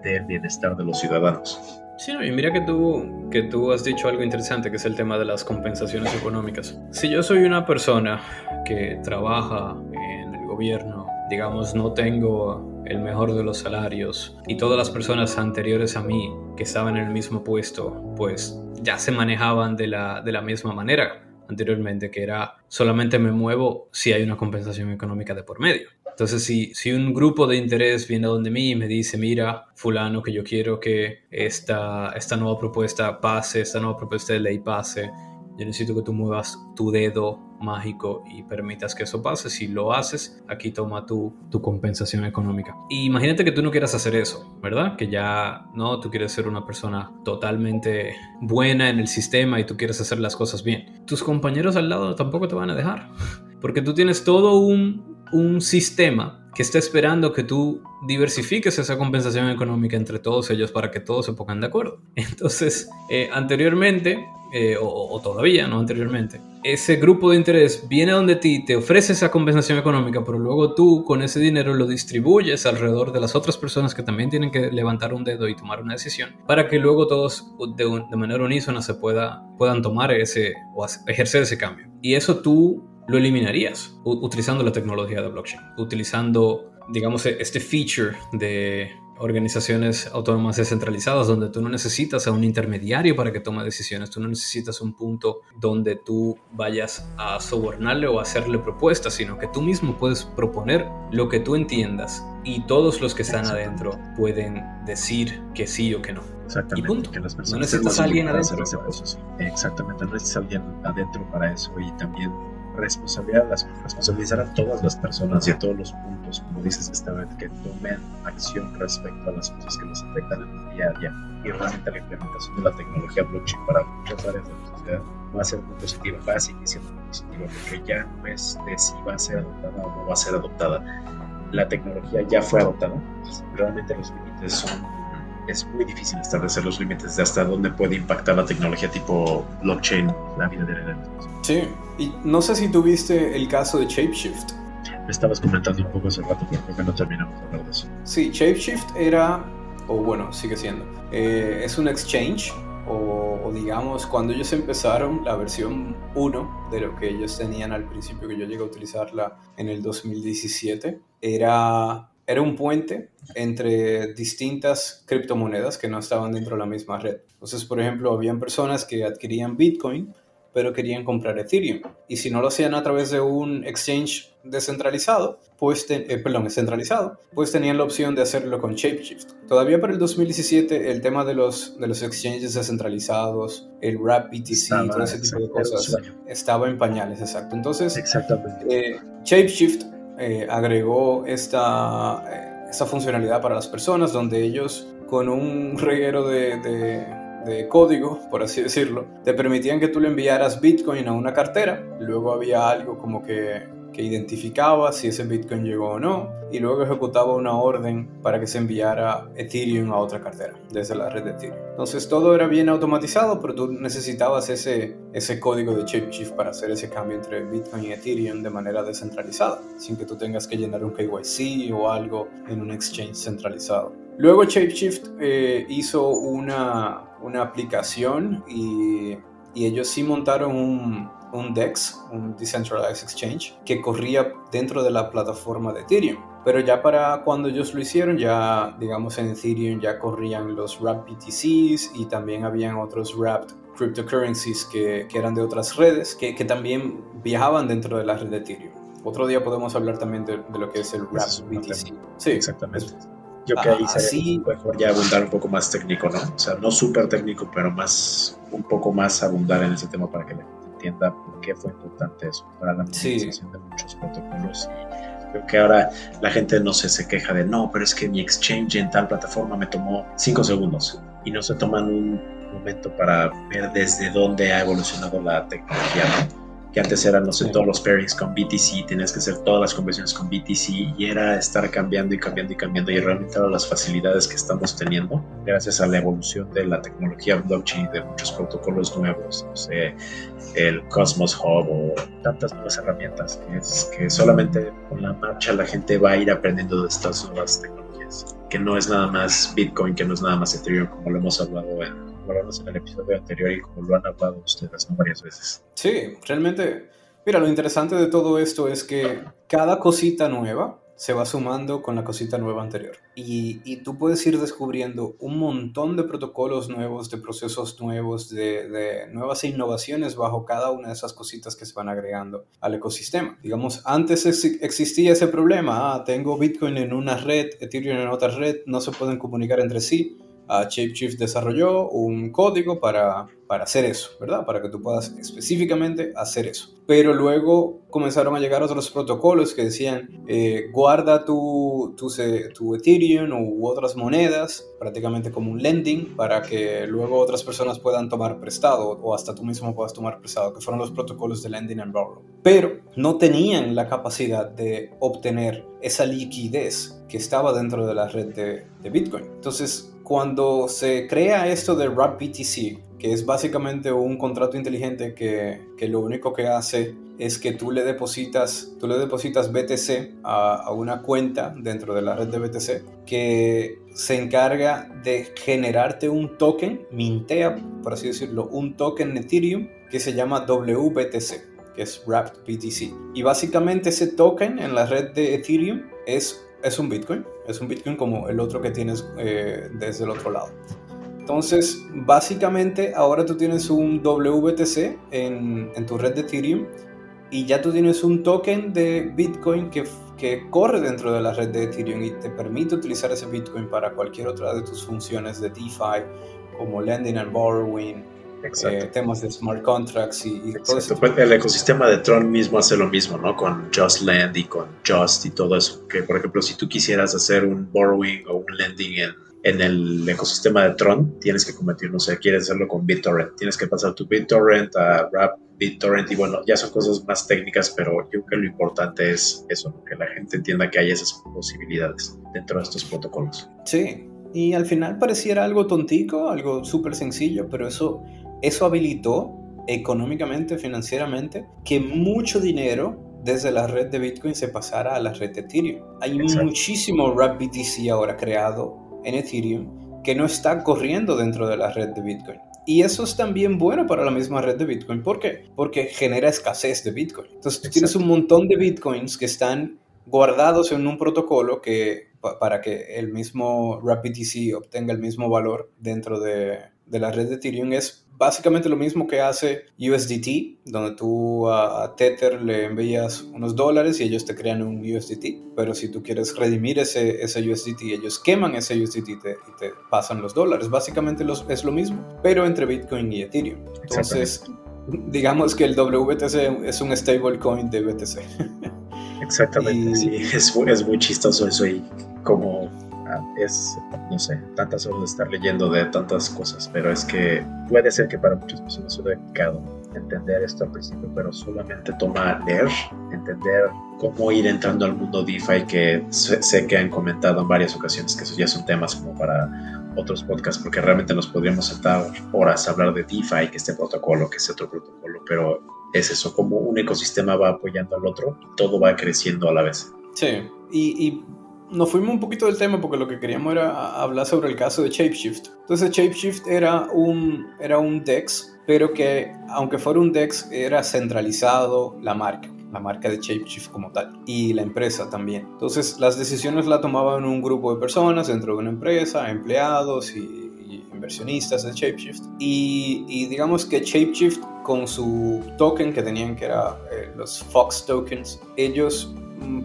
del bienestar de los ciudadanos. Sí, y mira que tú, que tú has dicho algo interesante, que es el tema de las compensaciones económicas. Si yo soy una persona que trabaja en gobierno digamos, no tengo el mejor de los salarios y todas las personas anteriores a mí que estaban en el mismo puesto, pues ya se manejaban de la, de la misma manera anteriormente, que era solamente me muevo si hay una compensación económica de por medio. Entonces, si, si un grupo de interés viene a donde mí y me dice, mira, fulano, que yo quiero que esta, esta nueva propuesta pase, esta nueva propuesta de ley pase, yo necesito que tú muevas tu dedo mágico y permitas que eso pase. Si lo haces, aquí toma tu, tu compensación económica. Y imagínate que tú no quieras hacer eso, ¿verdad? Que ya no, tú quieres ser una persona totalmente buena en el sistema y tú quieres hacer las cosas bien. Tus compañeros al lado tampoco te van a dejar. *laughs* Porque tú tienes todo un, un sistema que está esperando que tú diversifiques esa compensación económica entre todos ellos para que todos se pongan de acuerdo. *laughs* Entonces, eh, anteriormente eh, o, todavía, no anteriormente, ese grupo de interés viene donde ti, te ofrece esa compensación económica, pero luego tú con ese dinero lo distribuyes alrededor de las otras personas que también tienen que levantar un dedo y tomar una decisión, para que luego todos de, de manera unísona se pueda, puedan tomar ese o ejercer ese cambio. Y eso tú lo eliminarías utilizando la tecnología de blockchain, utilizando, digamos, este feature de organizaciones autónomas descentralizadas donde tú no necesitas a un intermediario para que tome decisiones, tú no necesitas un punto donde tú vayas a sobornarle o hacerle propuestas, sino que tú mismo puedes proponer lo que tú entiendas y todos los que están adentro pueden decir que sí o que no. Exactamente. Y punto. Que las no necesitas a alguien adentro. Exactamente, no necesitas a alguien adentro para eso y también responsabilidad, responsabilizar a todas las personas y a todos los puntos, como dices esta vez, que tomen acción respecto a las cosas que nos afectan en el día a día. Y realmente la implementación de la tecnología blockchain para muchas áreas de la sociedad va a ser muy positiva, va a seguir siendo muy positiva, porque ya no es de si va a ser adoptada o no va a ser adoptada. La tecnología ya fue adoptada, realmente los límites son es muy difícil establecer los límites de hasta dónde puede impactar la tecnología tipo blockchain la vida de la Sí, y no sé si tuviste el caso de Shapeshift. Me estabas comentando un poco hace rato, pero creo que no terminamos de hablar de eso. Sí, Shapeshift era, o bueno, sigue siendo, eh, es un exchange, o, o, digamos, cuando ellos empezaron la versión 1 de lo que ellos tenían al principio, que yo llegué a utilizarla en el 2017, era era un puente entre distintas criptomonedas que no estaban dentro de la misma red. Entonces, por ejemplo, habían personas que adquirían Bitcoin, pero querían comprar Ethereum. Y si no lo hacían a través de un exchange descentralizado, pues, eh, perdón, centralizado, pues tenían la opción de hacerlo con Shapeshift. Todavía para el 2017 el tema de los, de los exchanges descentralizados, el RAP BTC, todo ese tipo de cosas, estaba en pañales, exacto. Entonces, Exactamente. Eh, Shapeshift eh, agregó esta, eh, esta, funcionalidad para las personas donde ellos con un reguero de, de, de, código, por así decirlo, te permitían que tú le enviaras Bitcoin a una cartera. Luego había algo como que que identificaba si ese Bitcoin llegó o no y luego ejecutaba una orden para que se enviara Ethereum a otra cartera desde la red de Ethereum. Entonces todo era bien automatizado, pero tú necesitabas ese, ese código de Shapeshift para hacer ese cambio entre Bitcoin y Ethereum de manera descentralizada, sin que tú tengas que llenar un KYC o algo en un exchange centralizado. Luego Shapeshift eh, hizo una, una aplicación y, y ellos sí montaron un, un DEX, un Decentralized Exchange, que corría dentro de la plataforma de Ethereum. Pero ya para cuando ellos lo hicieron, ya digamos en Ethereum ya corrían los wrapped BTCs y también habían otros wrapped cryptocurrencies que, que eran de otras redes que, que, también viajaban dentro de la red de Ethereum. Otro día podemos hablar también de, de lo que es el wrapped BTC. Sí, exactamente. Yo que ahí sería mejor ya abundar un poco más técnico, ¿no? O sea, no súper técnico, pero más, un poco más abundar en ese tema para que la entienda por qué fue importante eso para la movilización de muchos protocolos. Y creo que ahora la gente no se, se queja de, no, pero es que mi exchange en tal plataforma me tomó cinco segundos y no se toman un momento para ver desde dónde ha evolucionado la tecnología, ¿no? Que antes eran, no sé, todos los pairings con BTC, tenías que hacer todas las conversiones con BTC y era estar cambiando y cambiando y cambiando y realmente ahora las facilidades que estamos teniendo gracias a la evolución de la tecnología blockchain y de muchos protocolos nuevos, no sé, el Cosmos Hub o tantas nuevas herramientas que, es, que solamente con la marcha la gente va a ir aprendiendo de estas nuevas tecnologías, que no es nada más Bitcoin, que no es nada más Ethereum, como lo hemos hablado en en el episodio anterior y como lo han hablado ustedes varias veces. Sí, realmente, mira, lo interesante de todo esto es que cada cosita nueva se va sumando con la cosita nueva anterior. Y, y, tú puedes ir descubriendo un montón de protocolos nuevos, de procesos nuevos, de, de, nuevas innovaciones bajo cada una de esas cositas que se van agregando al ecosistema. Digamos, antes existía ese problema, ah, tengo Bitcoin en una red, Ethereum en otra red, no se pueden comunicar entre sí uh, Shapeshift desarrolló un código para, para hacer eso, ¿verdad? Para que tú puedas específicamente hacer eso. Pero luego comenzaron a llegar otros protocolos que decían, eh, guarda tu, tu, tu, Ethereum u otras monedas, prácticamente como un lending, para que luego otras personas puedan tomar prestado o hasta tú mismo puedas tomar prestado, que fueron los protocolos de lending and borrow. Pero no tenían la capacidad de obtener esa liquidez que estaba dentro de la red de, de Bitcoin. Entonces, cuando se crea esto de BTC, que es básicamente un contrato inteligente que, que, lo único que hace es que tú le depositas, tú le depositas BTC a, a, una cuenta dentro de la red de BTC que se encarga de generarte un token, mintea, por así decirlo, un token Ethereum que se llama WBTC, que es Wrapped BTC. Y básicamente ese token en la red de Ethereum es es un Bitcoin, es un Bitcoin como el otro que tienes eh, desde el otro lado. Entonces, básicamente ahora tú tienes un WBTC en, en, tu red de Ethereum y ya tú tienes un token de Bitcoin que, que corre dentro de la red de Ethereum y te permite utilizar ese Bitcoin para cualquier otra de tus funciones de DeFi, como lending and borrowing, eh, temas de smart contracts y, todo eso. Pues, el ecosistema de Tron mismo hace lo mismo, ¿no? Con Just Lend y con Just y todo eso. Que, por ejemplo, si tú quisieras hacer un borrowing o un lending en, en el ecosistema de Tron, tienes que convertir, no sé, quieres hacerlo con BitTorrent. Tienes que pasar tu BitTorrent a Wrap BitTorrent y bueno, ya son cosas más técnicas, pero yo creo que lo importante es eso, que la gente entienda que hay esas posibilidades dentro de estos protocolos. Sí, y al final pareciera algo tontico, algo súper sencillo, pero eso eso habilitó económicamente, financieramente, que mucho dinero desde la red de Bitcoin se pasara a la red de Ethereum. Hay muchísimo BTC ahora creado en Ethereum que no está corriendo dentro de la red de Bitcoin. Y eso es también bueno para la misma red de Bitcoin. ¿Por qué? Porque genera escasez de Bitcoin. Entonces tú tienes un montón de Bitcoins que están guardados en un protocolo que para que el mismo BTC obtenga el mismo valor dentro de, de la red de Ethereum es básicamente lo mismo que hace USDT, donde tú a, Tether le envías unos dólares y ellos te crean un USDT. Pero si tú quieres redimir ese, ese USDT, ellos queman ese USDT y te, pasan los dólares. Básicamente es lo mismo, pero entre Bitcoin y Ethereum. Entonces, digamos que el WBTC es un stablecoin de BTC. Exactamente, *laughs* sí, es, es muy chistoso eso y como es, no sé, tantas horas de estar leyendo de tantas cosas, pero es que puede ser que para muchas personas sea complicado entender esto al principio, pero solamente toma leer, entender cómo ir entrando al mundo DeFi, que sé, que han comentado en varias ocasiones que esos ya son temas como para otros podcasts, porque realmente nos podríamos sentar horas a hablar de DeFi, que este protocolo, que este otro protocolo, pero es eso, como un ecosistema va apoyando al otro, todo va creciendo a la vez. Sí, y, y nos fuimos un poquito del tema porque lo que queríamos era hablar sobre el caso de Shapeshift. Entonces Shapeshift era un, era un DEX, pero que aunque fuera un DEX era centralizado la marca, la marca de Shapeshift como tal, y la empresa también. Entonces las decisiones la tomaban un grupo de personas dentro de una empresa, empleados y, inversionistas de Shapeshift. Y, y, digamos que Shapeshift con su token que tenían que era eh, los Fox tokens, ellos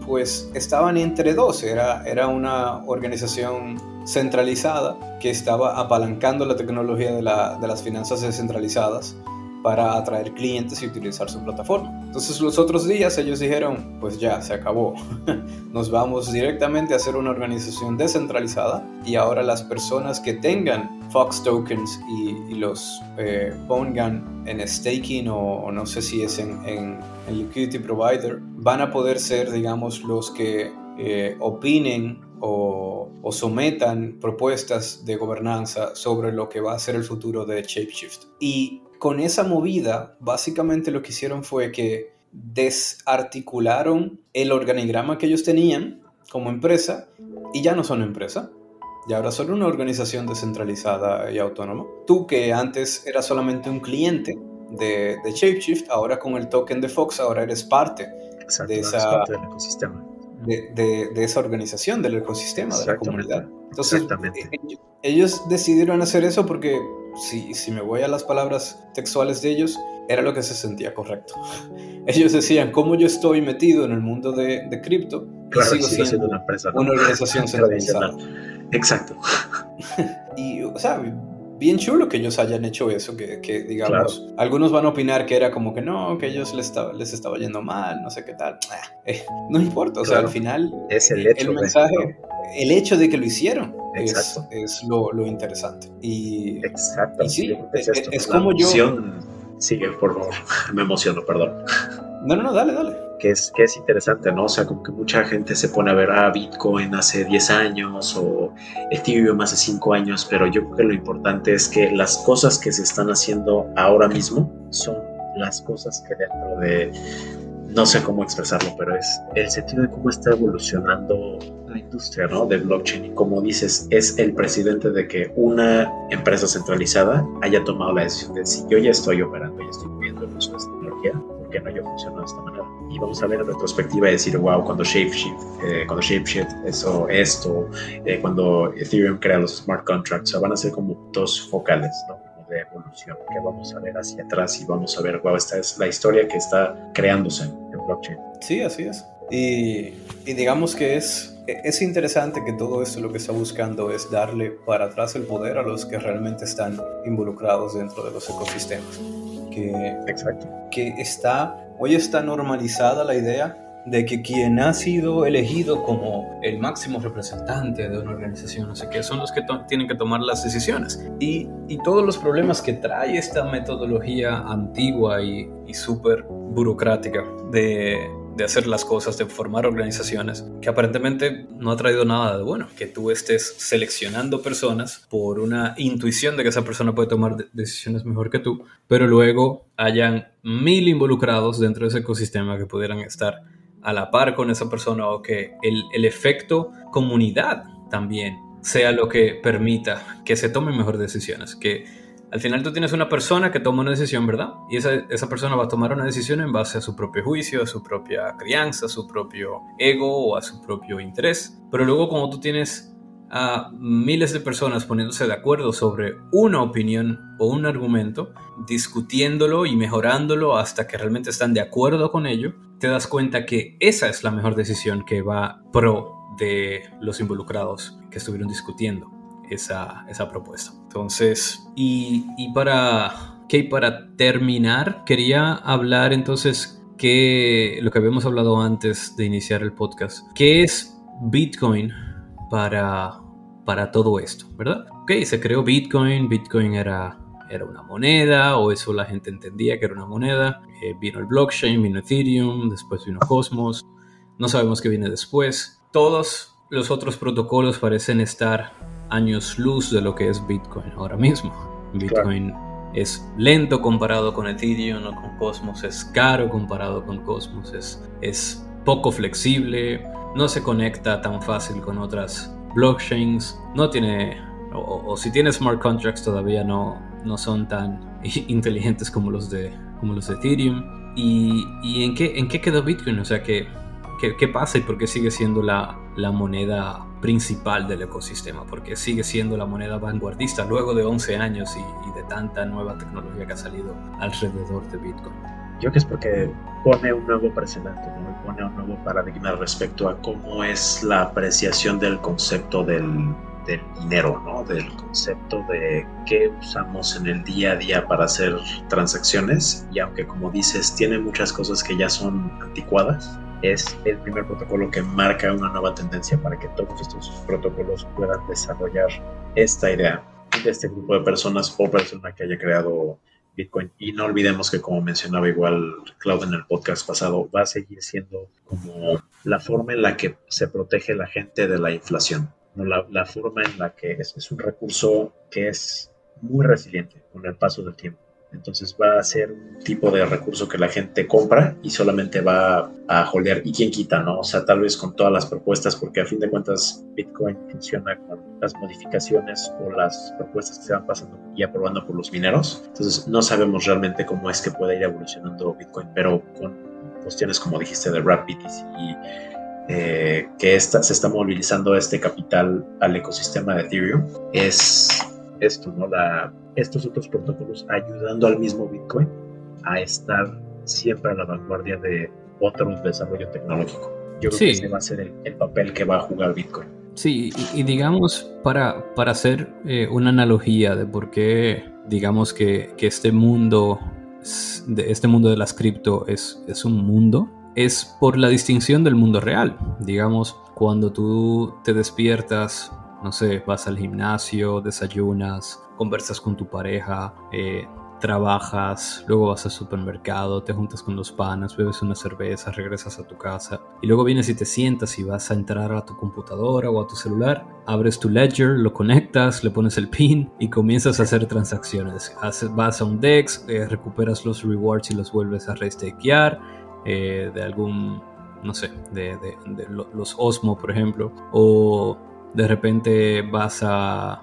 pues estaban entre dos, era, era una organización centralizada que estaba apalancando la tecnología de, la, de las finanzas descentralizadas para atraer clientes y utilizar su plataforma. Entonces los otros días ellos dijeron, pues ya, se acabó. *laughs* Nos vamos directamente a hacer una organización descentralizada y ahora las personas que tengan Fox tokens y, los eh, pongan en staking o, no sé si es en, en, liquidity provider, van a poder ser, digamos, los que eh, opinen o, o, sometan propuestas de gobernanza sobre lo que va a ser el futuro de Shapeshift. Y con esa movida, básicamente lo que hicieron fue que desarticularon el organigrama que ellos tenían como empresa y ya no son empresa. Y ahora son una organización descentralizada y autónoma. Tú que antes eras solamente un cliente de, de Shapeshift, ahora con el token de Fox, ahora eres parte de esa... De, de, esa organización, del ecosistema, de la comunidad. Entonces, ellos, ellos decidieron hacer eso porque si, si me voy a las palabras textuales de ellos, era lo que se sentía correcto. *laughs* Ellos decían, ¿cómo yo estoy metido en el mundo de, de cripto? Claro, sigo, siendo, una, empresa, una organización *laughs* centralizada. Exacto. *laughs* y, o sea, bien chulo que ellos hayan hecho eso, que, que digamos, algunos van a opinar que era como que no, que ellos les estaba, les estaba yendo mal, no sé qué tal. Ah, eh, no importa, o sea, al final es el, hecho el mensaje, el hecho de que lo hicieron es, es lo, lo, interesante. Y, Exacto. Y sí, es, es como yo... Sigue, por favor. *laughs* Me emociono, perdón. No, no, no, dale, dale. Que es, que es interesante, ¿no? O sea, como que mucha gente se pone a ver a Bitcoin hace 10 años o Ethereum hace 5 años, pero yo creo que lo importante es que las cosas que se están haciendo ahora mismo son las cosas que dentro de no sé cómo expresarlo, pero es el sentido de cómo está evolucionando industria ¿no? de blockchain. Y como dices, es el presidente de que una empresa centralizada haya tomado la decisión de si yo ya estoy operando, y estoy viendo el uso de esta tecnología, ¿por qué no yo funciono de esta manera? Y vamos a ver en retrospectiva y decir, wow, cuando Shapeshift, eh, cuando Shapeshift eso, esto, eh, cuando Ethereum crea los smart contracts, van a ser como dos focales, de evolución que vamos a ver hacia atrás y vamos a ver, wow, esta es la historia que está creándose en blockchain. Sí, así es. Y, y, digamos que es, es interesante que todo esto lo que está buscando es darle para atrás el poder a los que realmente están involucrados dentro de los ecosistemas. Que, Exacto. que está, hoy está normalizada la idea de que quien ha sido elegido como el máximo representante de una organización, no sé qué, son los que tienen que tomar las decisiones. Y, y, todos los problemas que trae esta metodología antigua y, y súper burocrática de, de hacer las cosas, de formar organizaciones, que aparentemente no ha traído nada de bueno. Que tú estés seleccionando personas por una intuición de que esa persona puede tomar decisiones mejor que tú, pero luego hayan mil involucrados dentro de ese ecosistema que pudieran estar a la par con esa persona o que el, el efecto comunidad también sea lo que permita que se tomen mejores decisiones, que al final tú tienes una persona que toma una decisión, ¿verdad? Y esa, esa, persona va a tomar una decisión en base a su propio juicio, a su propia crianza, a su propio ego o a su propio interés. Pero luego como tú tienes a miles de personas poniéndose de acuerdo sobre una opinión o un argumento, discutiéndolo y mejorándolo hasta que realmente están de acuerdo con ello, te das cuenta que esa es la mejor decisión que va pro de los involucrados que estuvieron discutiendo esa, esa propuesta. Entonces, y, y para, okay, para terminar, quería hablar entonces que lo que habíamos hablado antes de iniciar el podcast, ¿qué es Bitcoin para, para todo esto, verdad? Ok, se creó Bitcoin, Bitcoin era, era una moneda, o eso la gente entendía que era una moneda, eh, vino el blockchain, vino Ethereum, después vino Cosmos, no sabemos qué viene después. Todos los otros protocolos parecen estar años luz de lo que es Bitcoin ahora mismo. Bitcoin es lento comparado con Ethereum o con Cosmos, es caro comparado con Cosmos, es, es poco flexible, no se conecta tan fácil con otras blockchains, no tiene, o, si tiene smart contracts todavía no, no son tan *laughs* inteligentes como los de, como los de Ethereum. ¿Y, y en, qué, en qué quedó Bitcoin? O sea, ¿qué, qué, qué pasa y por qué sigue siendo la, la moneda principal del ecosistema? Porque sigue siendo la moneda vanguardista luego de 11 años y, y de tanta nueva tecnología que ha salido alrededor de Bitcoin. yo creo que es porque pone un nuevo precedente, ¿no? pone un nuevo paradigma respecto a cómo es la apreciación del concepto del, del dinero, ¿no? del concepto de qué usamos en el día a día para hacer transacciones y aunque como dices tiene muchas cosas que ya son anticuadas, es el primer protocolo que marca una nueva tendencia para que todos estos protocolos puedan desarrollar esta idea de este grupo de personas o persona que haya creado Bitcoin. Y no olvidemos que, como mencionaba igual Claude en el podcast pasado, va a seguir siendo como la forma en la que se protege la gente de la inflación. La, forma en la que es un recurso que es muy resiliente con el paso del tiempo. Entonces va a ser un tipo de recurso que la gente compra y solamente va a jolear. ¿Y quién quita, no? O sea, tal vez con todas las propuestas, porque a fin de cuentas Bitcoin funciona con las modificaciones o las propuestas que se van pasando y aprobando por los mineros. Entonces no sabemos realmente cómo es que puede ir evolucionando Bitcoin, pero con cuestiones como dijiste de Rapid y eh, que esta, se está movilizando este capital al ecosistema de Ethereum, es esto, ¿no? La, estos otros protocolos ayudando al mismo Bitcoin a estar siempre a la vanguardia de otro desarrollo tecnológico. Yo creo que ese va a ser el, papel que va a jugar Bitcoin. Sí, y, digamos, para, para hacer eh, una analogía de por qué, digamos que, que este mundo, de este mundo de las cripto es, es un mundo, es por la distinción del mundo real. Digamos, cuando tú te despiertas no sé, vas al gimnasio, desayunas, conversas con tu pareja, eh, trabajas, luego vas al supermercado, te juntas con los panas, bebes una cerveza, regresas a tu casa y luego vienes y te sientas y vas a entrar a tu computadora o a tu celular, abres tu ledger, lo conectas, le pones el pin y comienzas a hacer transacciones. vas a un DEX, eh, recuperas los rewards y los vuelves a restakear eh, de algún, no sé, de, los Osmo, por ejemplo, o de repente vas a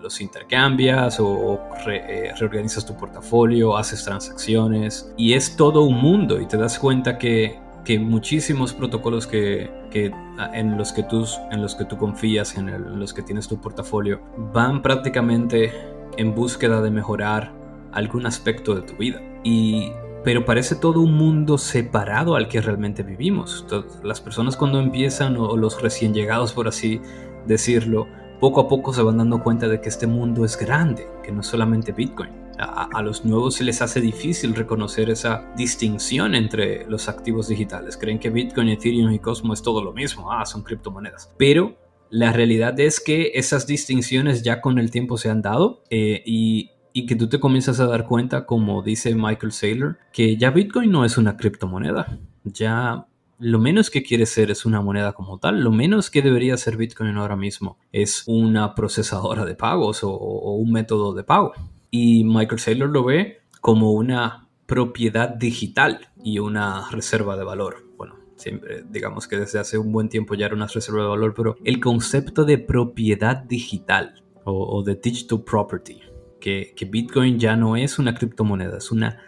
los intercambias o, eh, reorganizas tu portafolio, haces transacciones y es todo un mundo y te das cuenta que, que muchísimos protocolos que, que, en, los que tú, en los que tú confías, en, en los que tienes tu portafolio, van prácticamente en búsqueda de mejorar algún aspecto de tu vida. Y pero parece todo un mundo separado al que realmente vivimos. Las personas cuando empiezan, o los recién llegados por así decirlo, poco a poco se van dando cuenta de que este mundo es grande, que no es solamente Bitcoin. A, los nuevos se les hace difícil reconocer esa distinción entre los activos digitales. Creen que Bitcoin, Ethereum y Cosmo es todo lo mismo, ah, son criptomonedas. Pero la realidad es que esas distinciones ya con el tiempo se han dado eh, y, y que tú te comienzas a dar cuenta, como dice Michael Saylor, que ya Bitcoin no es una criptomoneda. Ya lo menos que quiere ser es una moneda como tal, lo menos que debería ser Bitcoin ahora mismo es una procesadora de pagos o, un método de pago. Y Michael lo ve como una propiedad digital y una reserva de valor. Bueno, siempre digamos que desde hace un buen tiempo ya era una reserva de valor, pero el concepto de propiedad digital o, de digital property, que Bitcoin ya no es una criptomoneda, es una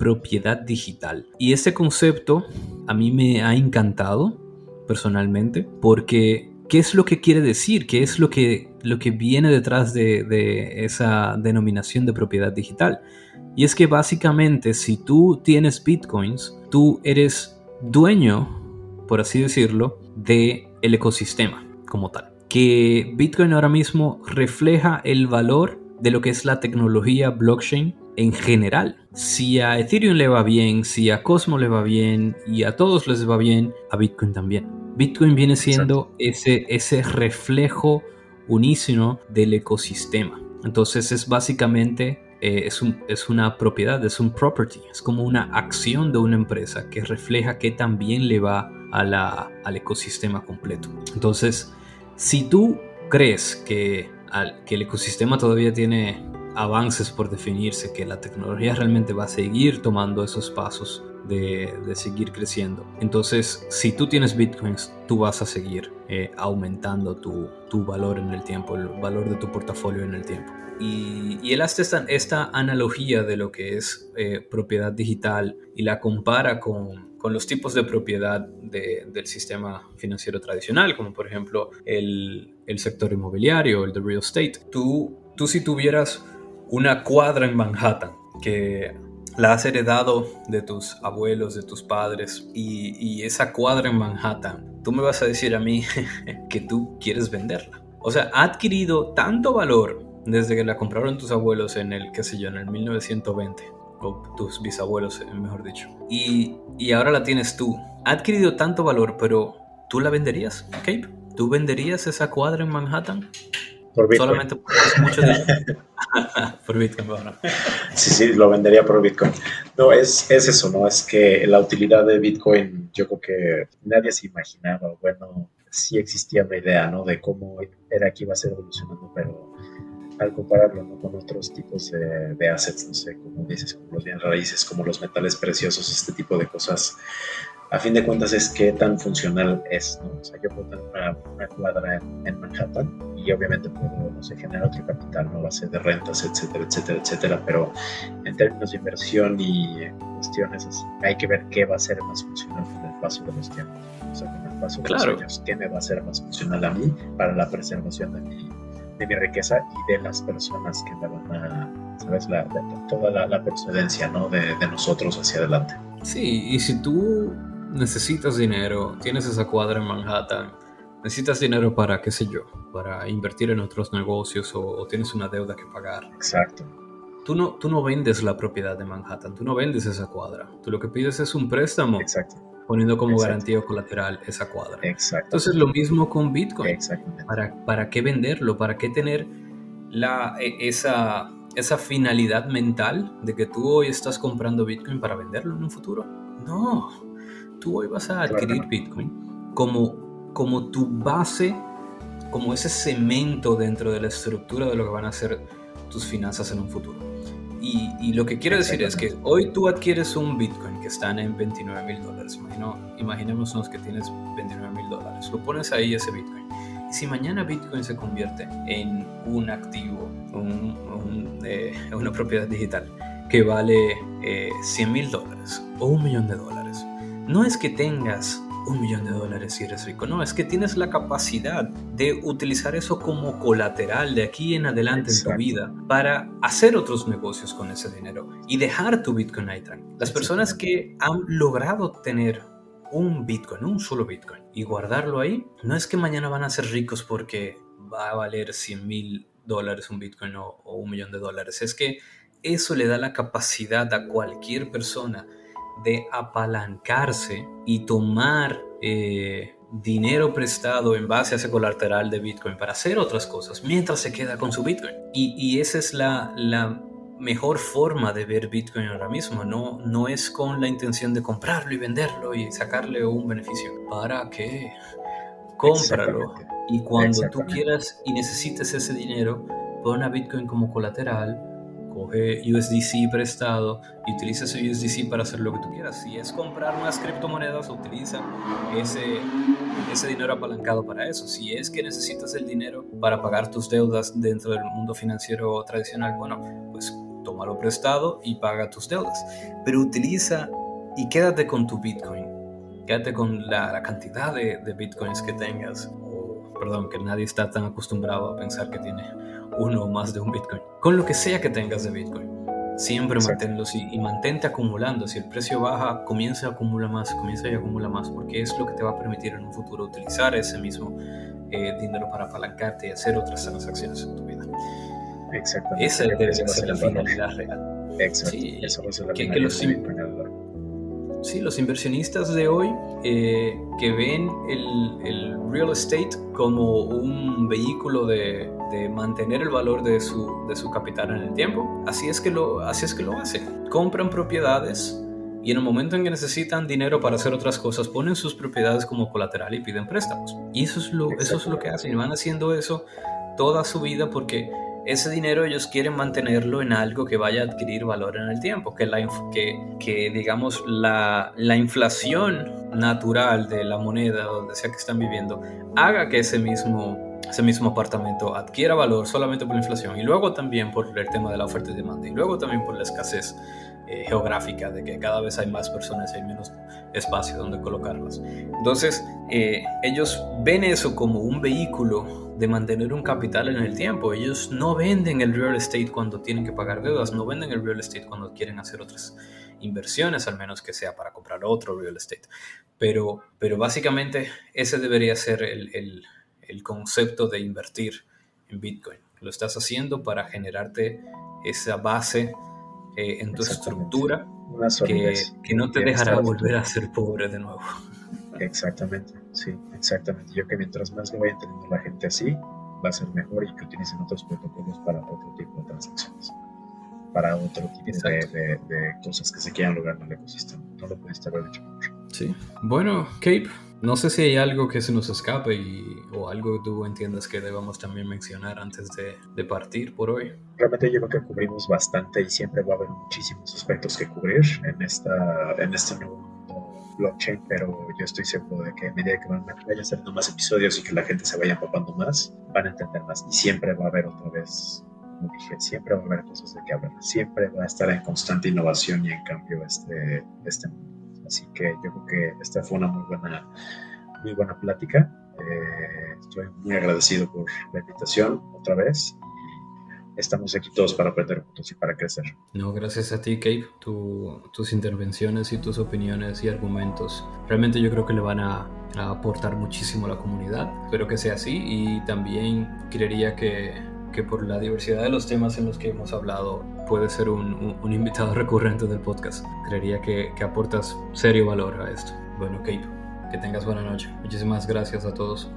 propiedad digital. Y ese concepto a mí me ha encantado personalmente porque ¿qué es lo que quiere decir? ¿Qué es lo que, lo que viene detrás de, esa denominación de propiedad digital? Y es que básicamente si tú tienes bitcoins, tú eres dueño, por así decirlo, de el ecosistema como tal. Que Bitcoin ahora mismo refleja el valor de lo que es la tecnología blockchain en general. Si a Ethereum le va bien, si a Cosmo le va bien y a todos les va bien, a Bitcoin también. Bitcoin viene siendo ese, ese reflejo unísono del ecosistema. Entonces es básicamente eh, es, un, es, una propiedad, es un property, es como una acción de una empresa que refleja que también le va a la, al ecosistema completo. Entonces, si tú crees que, al, que el ecosistema todavía tiene avances por definirse, que la tecnología realmente va a seguir tomando esos pasos de, seguir creciendo. Entonces, si tú tienes bitcoins, tú vas a seguir eh, aumentando tu, valor en el tiempo, el valor de tu portafolio en el tiempo. Y, él hace esta, analogía de lo que es eh, propiedad digital y la compara con, los tipos de propiedad del sistema financiero tradicional, como por ejemplo el, el sector inmobiliario, el de real estate. Tú, tú si tuvieras una cuadra en Manhattan, que la has heredado de tus abuelos, de tus padres y, esa cuadra en Manhattan, tú me vas a decir a mí *laughs* que tú quieres venderla. O sea, ha adquirido tanto valor desde que la compraron tus abuelos en el, qué sé yo, en el 1920, o tus bisabuelos, eh, mejor dicho. Y, y ahora la tienes tú. Ha adquirido tanto valor, pero ¿tú la venderías, Cape? ¿Tú venderías esa cuadra en Manhattan? Por Bitcoin. Solamente por mucho dinero. *laughs* por Bitcoin, bueno. Sí, sí, lo vendería por Bitcoin. No, es, es eso, ¿no? Es que la utilidad de Bitcoin, yo creo que nadie se imaginaba, bueno, sí existía una idea, ¿no? De cómo era que iba a ser evolucionando, pero al compararlo ¿no? con otros tipos de, de, assets, no sé, como dices, como los bienes raíces, como los metales preciosos, este tipo de cosas, a fin de cuentas es qué tan funcional es, ¿no? O sea, yo puedo tener una, una cuadra en, en, Manhattan y obviamente puedo, no sé, generar otro capital, ¿no? Base de rentas, etcétera, etcétera, etcétera, pero en términos de inversión y cuestiones, es, hay que ver qué va a ser más funcional con el paso de los tiempos. O sea, con el paso de Claro. los años, qué me va a ser más funcional a mí para la preservación de mi, de mi riqueza y de las personas que me van a, ¿sabes? La, toda la, la procedencia, ¿no? De, de nosotros hacia adelante. Sí, y si tú necesitas dinero, tienes esa cuadra en Manhattan, necesitas dinero para, qué sé yo, para invertir en otros negocios o, o tienes una deuda que pagar. Exacto. Tú no, tú no vendes la propiedad de Manhattan, tú no vendes esa cuadra. Tú lo que pides es un préstamo Exacto. poniendo como garantía o colateral esa cuadra. Exacto. Entonces lo mismo con Bitcoin. Exactamente. ¿Para, ¿Para qué venderlo? ¿Para qué tener la, e- esa, esa finalidad mental de que tú hoy estás comprando Bitcoin para venderlo en un futuro? No, tú hoy vas a adquirir. Bitcoin como, como tu base, como ese cemento dentro de la estructura de lo que van a ser tus finanzas en un futuro. Y, y lo que quiero decir es que hoy tú adquieres un Bitcoin que están en 29 mil dólares. Imagino, imaginémonos que tienes 29 mil dólares. Lo pones ahí ese Bitcoin. Y si mañana Bitcoin se convierte en un activo, un- un, eh, *laughs* una propiedad digital que vale eh, 100 mil dólares o un millón de dólares, no es que tengas un millón de dólares y eres rico, no, es que tienes la capacidad de utilizar eso como colateral de aquí en adelante en tu vida para hacer otros negocios con ese dinero y dejar tu Bitcoin ahí tranquilo. Las personas que han logrado tener un Bitcoin, un solo Bitcoin, y guardarlo ahí, no es que mañana van a ser ricos porque va a valer 100 mil dólares un Bitcoin o, o un millón de dólares. Es que eso le da la capacidad a cualquier persona de apalancarse y tomar eh, dinero prestado en base a ese colateral de Bitcoin para hacer otras cosas mientras se queda con su Bitcoin. Y, y esa es la, la mejor forma de ver Bitcoin ahora mismo. No, no es con la intención de comprarlo y venderlo y sacarle un beneficio. ¿Para qué? Cómpralo. Y cuando tú quieras y necesites ese dinero, pon a Bitcoin como colateral, coge USDC prestado y utiliza ese USDC para hacer lo que tú quieras. Si es comprar unas criptomonedas, utiliza ese, ese dinero apalancado para eso. Si es que necesitas el dinero para pagar tus deudas dentro del mundo financiero tradicional, bueno, pues tómalo prestado y paga tus deudas. Pero utiliza y quédate con tu Bitcoin. Quédate con la, la cantidad de, de Bitcoins que tengas. Perdón, que nadie está tan acostumbrado a pensar que tiene uno o más de un Bitcoin. Con lo que sea que tengas de Bitcoin. Siempre Exacto. manténlos y, y mantente acumulando. Si el precio baja, comienza a acumular más, comienza y acumula más, porque es lo que te va a permitir en un futuro utilizar ese mismo eh, dinero para apalancarte y hacer otras transacciones en tu vida. Exactamente. Esa debe ser la finalidad real. Exacto. Sí, Eso va a ser la que- que los. Sí, los inversionistas de hoy eh, que ven el, el real estate como un vehículo de, de mantener el valor de su, de su capital en el tiempo, así es, que lo, así es que lo hacen. Compran propiedades y en el momento en que necesitan dinero para hacer otras cosas, ponen sus propiedades como colateral y piden préstamos. Y eso es lo, eso es lo que hacen. Y van haciendo eso toda su vida porque ese dinero ellos quieren mantenerlo en algo que vaya a adquirir valor en el tiempo, que, la, que, que digamos la, la inflación natural de la moneda, donde sea que están viviendo, haga que ese mismo, ese mismo apartamento adquiera valor solamente por la inflación y luego también por el tema de la oferta y demanda y luego también por la escasez eh, geográfica, de que cada vez hay más personas y hay menos espacio donde colocarlas. Entonces, eh, ellos ven eso como un vehículo de mantener un capital en el tiempo. Ellos no venden el real estate cuando tienen que pagar deudas, no venden el real estate cuando quieren hacer otras inversiones, al menos que sea para comprar otro real estate. Pero, pero básicamente ese debería ser el, el, el concepto de invertir en Bitcoin. Lo estás haciendo para generarte esa base eh, en tu estructura que, que, no te dejará volver a ser pobre de nuevo. Exactamente, sí, exactamente. Yo que mientras más lo vaya entendiendo la gente así, va a ser mejor y que utilicen otros protocolos para otro tipo de transacciones, para otro tipo de, de, cosas que se quieran lograr en el ecosistema. No lo pudiste haber mejor. Sí. Bueno, Cape, no sé si hay algo que se nos escape y, o algo que tú entiendas que debamos también mencionar antes de, partir por hoy. Realmente yo creo que cubrimos bastante y siempre va a haber muchísimos aspectos que cubrir en, esta, en este nuevo blockchain, pero yo estoy seguro de que a medida que van, vayan saliendo más episodios y que la gente se vaya empapando más, van a entender más y siempre va a haber otra vez como dije, siempre va a haber cosas de que hablar, siempre va a estar en constante innovación y en cambio este, este mundo. Así que yo creo que esta fue una muy buena, muy buena plática. Eh, estoy muy agradecido por la invitación otra vez. Estamos aquí todos para aprender juntos y para crecer. No, gracias a ti, Cape. tus intervenciones y tus opiniones y argumentos realmente yo creo que le van a, a aportar muchísimo a la comunidad. Espero que sea así y también creería que que por la diversidad de los temas en los que hemos hablado puede ser un, invitado *laughs* recurrente del podcast. Creería que, aportas serio valor a esto. Bueno, Cape, que tengas buena noche. Muchísimas gracias a todos.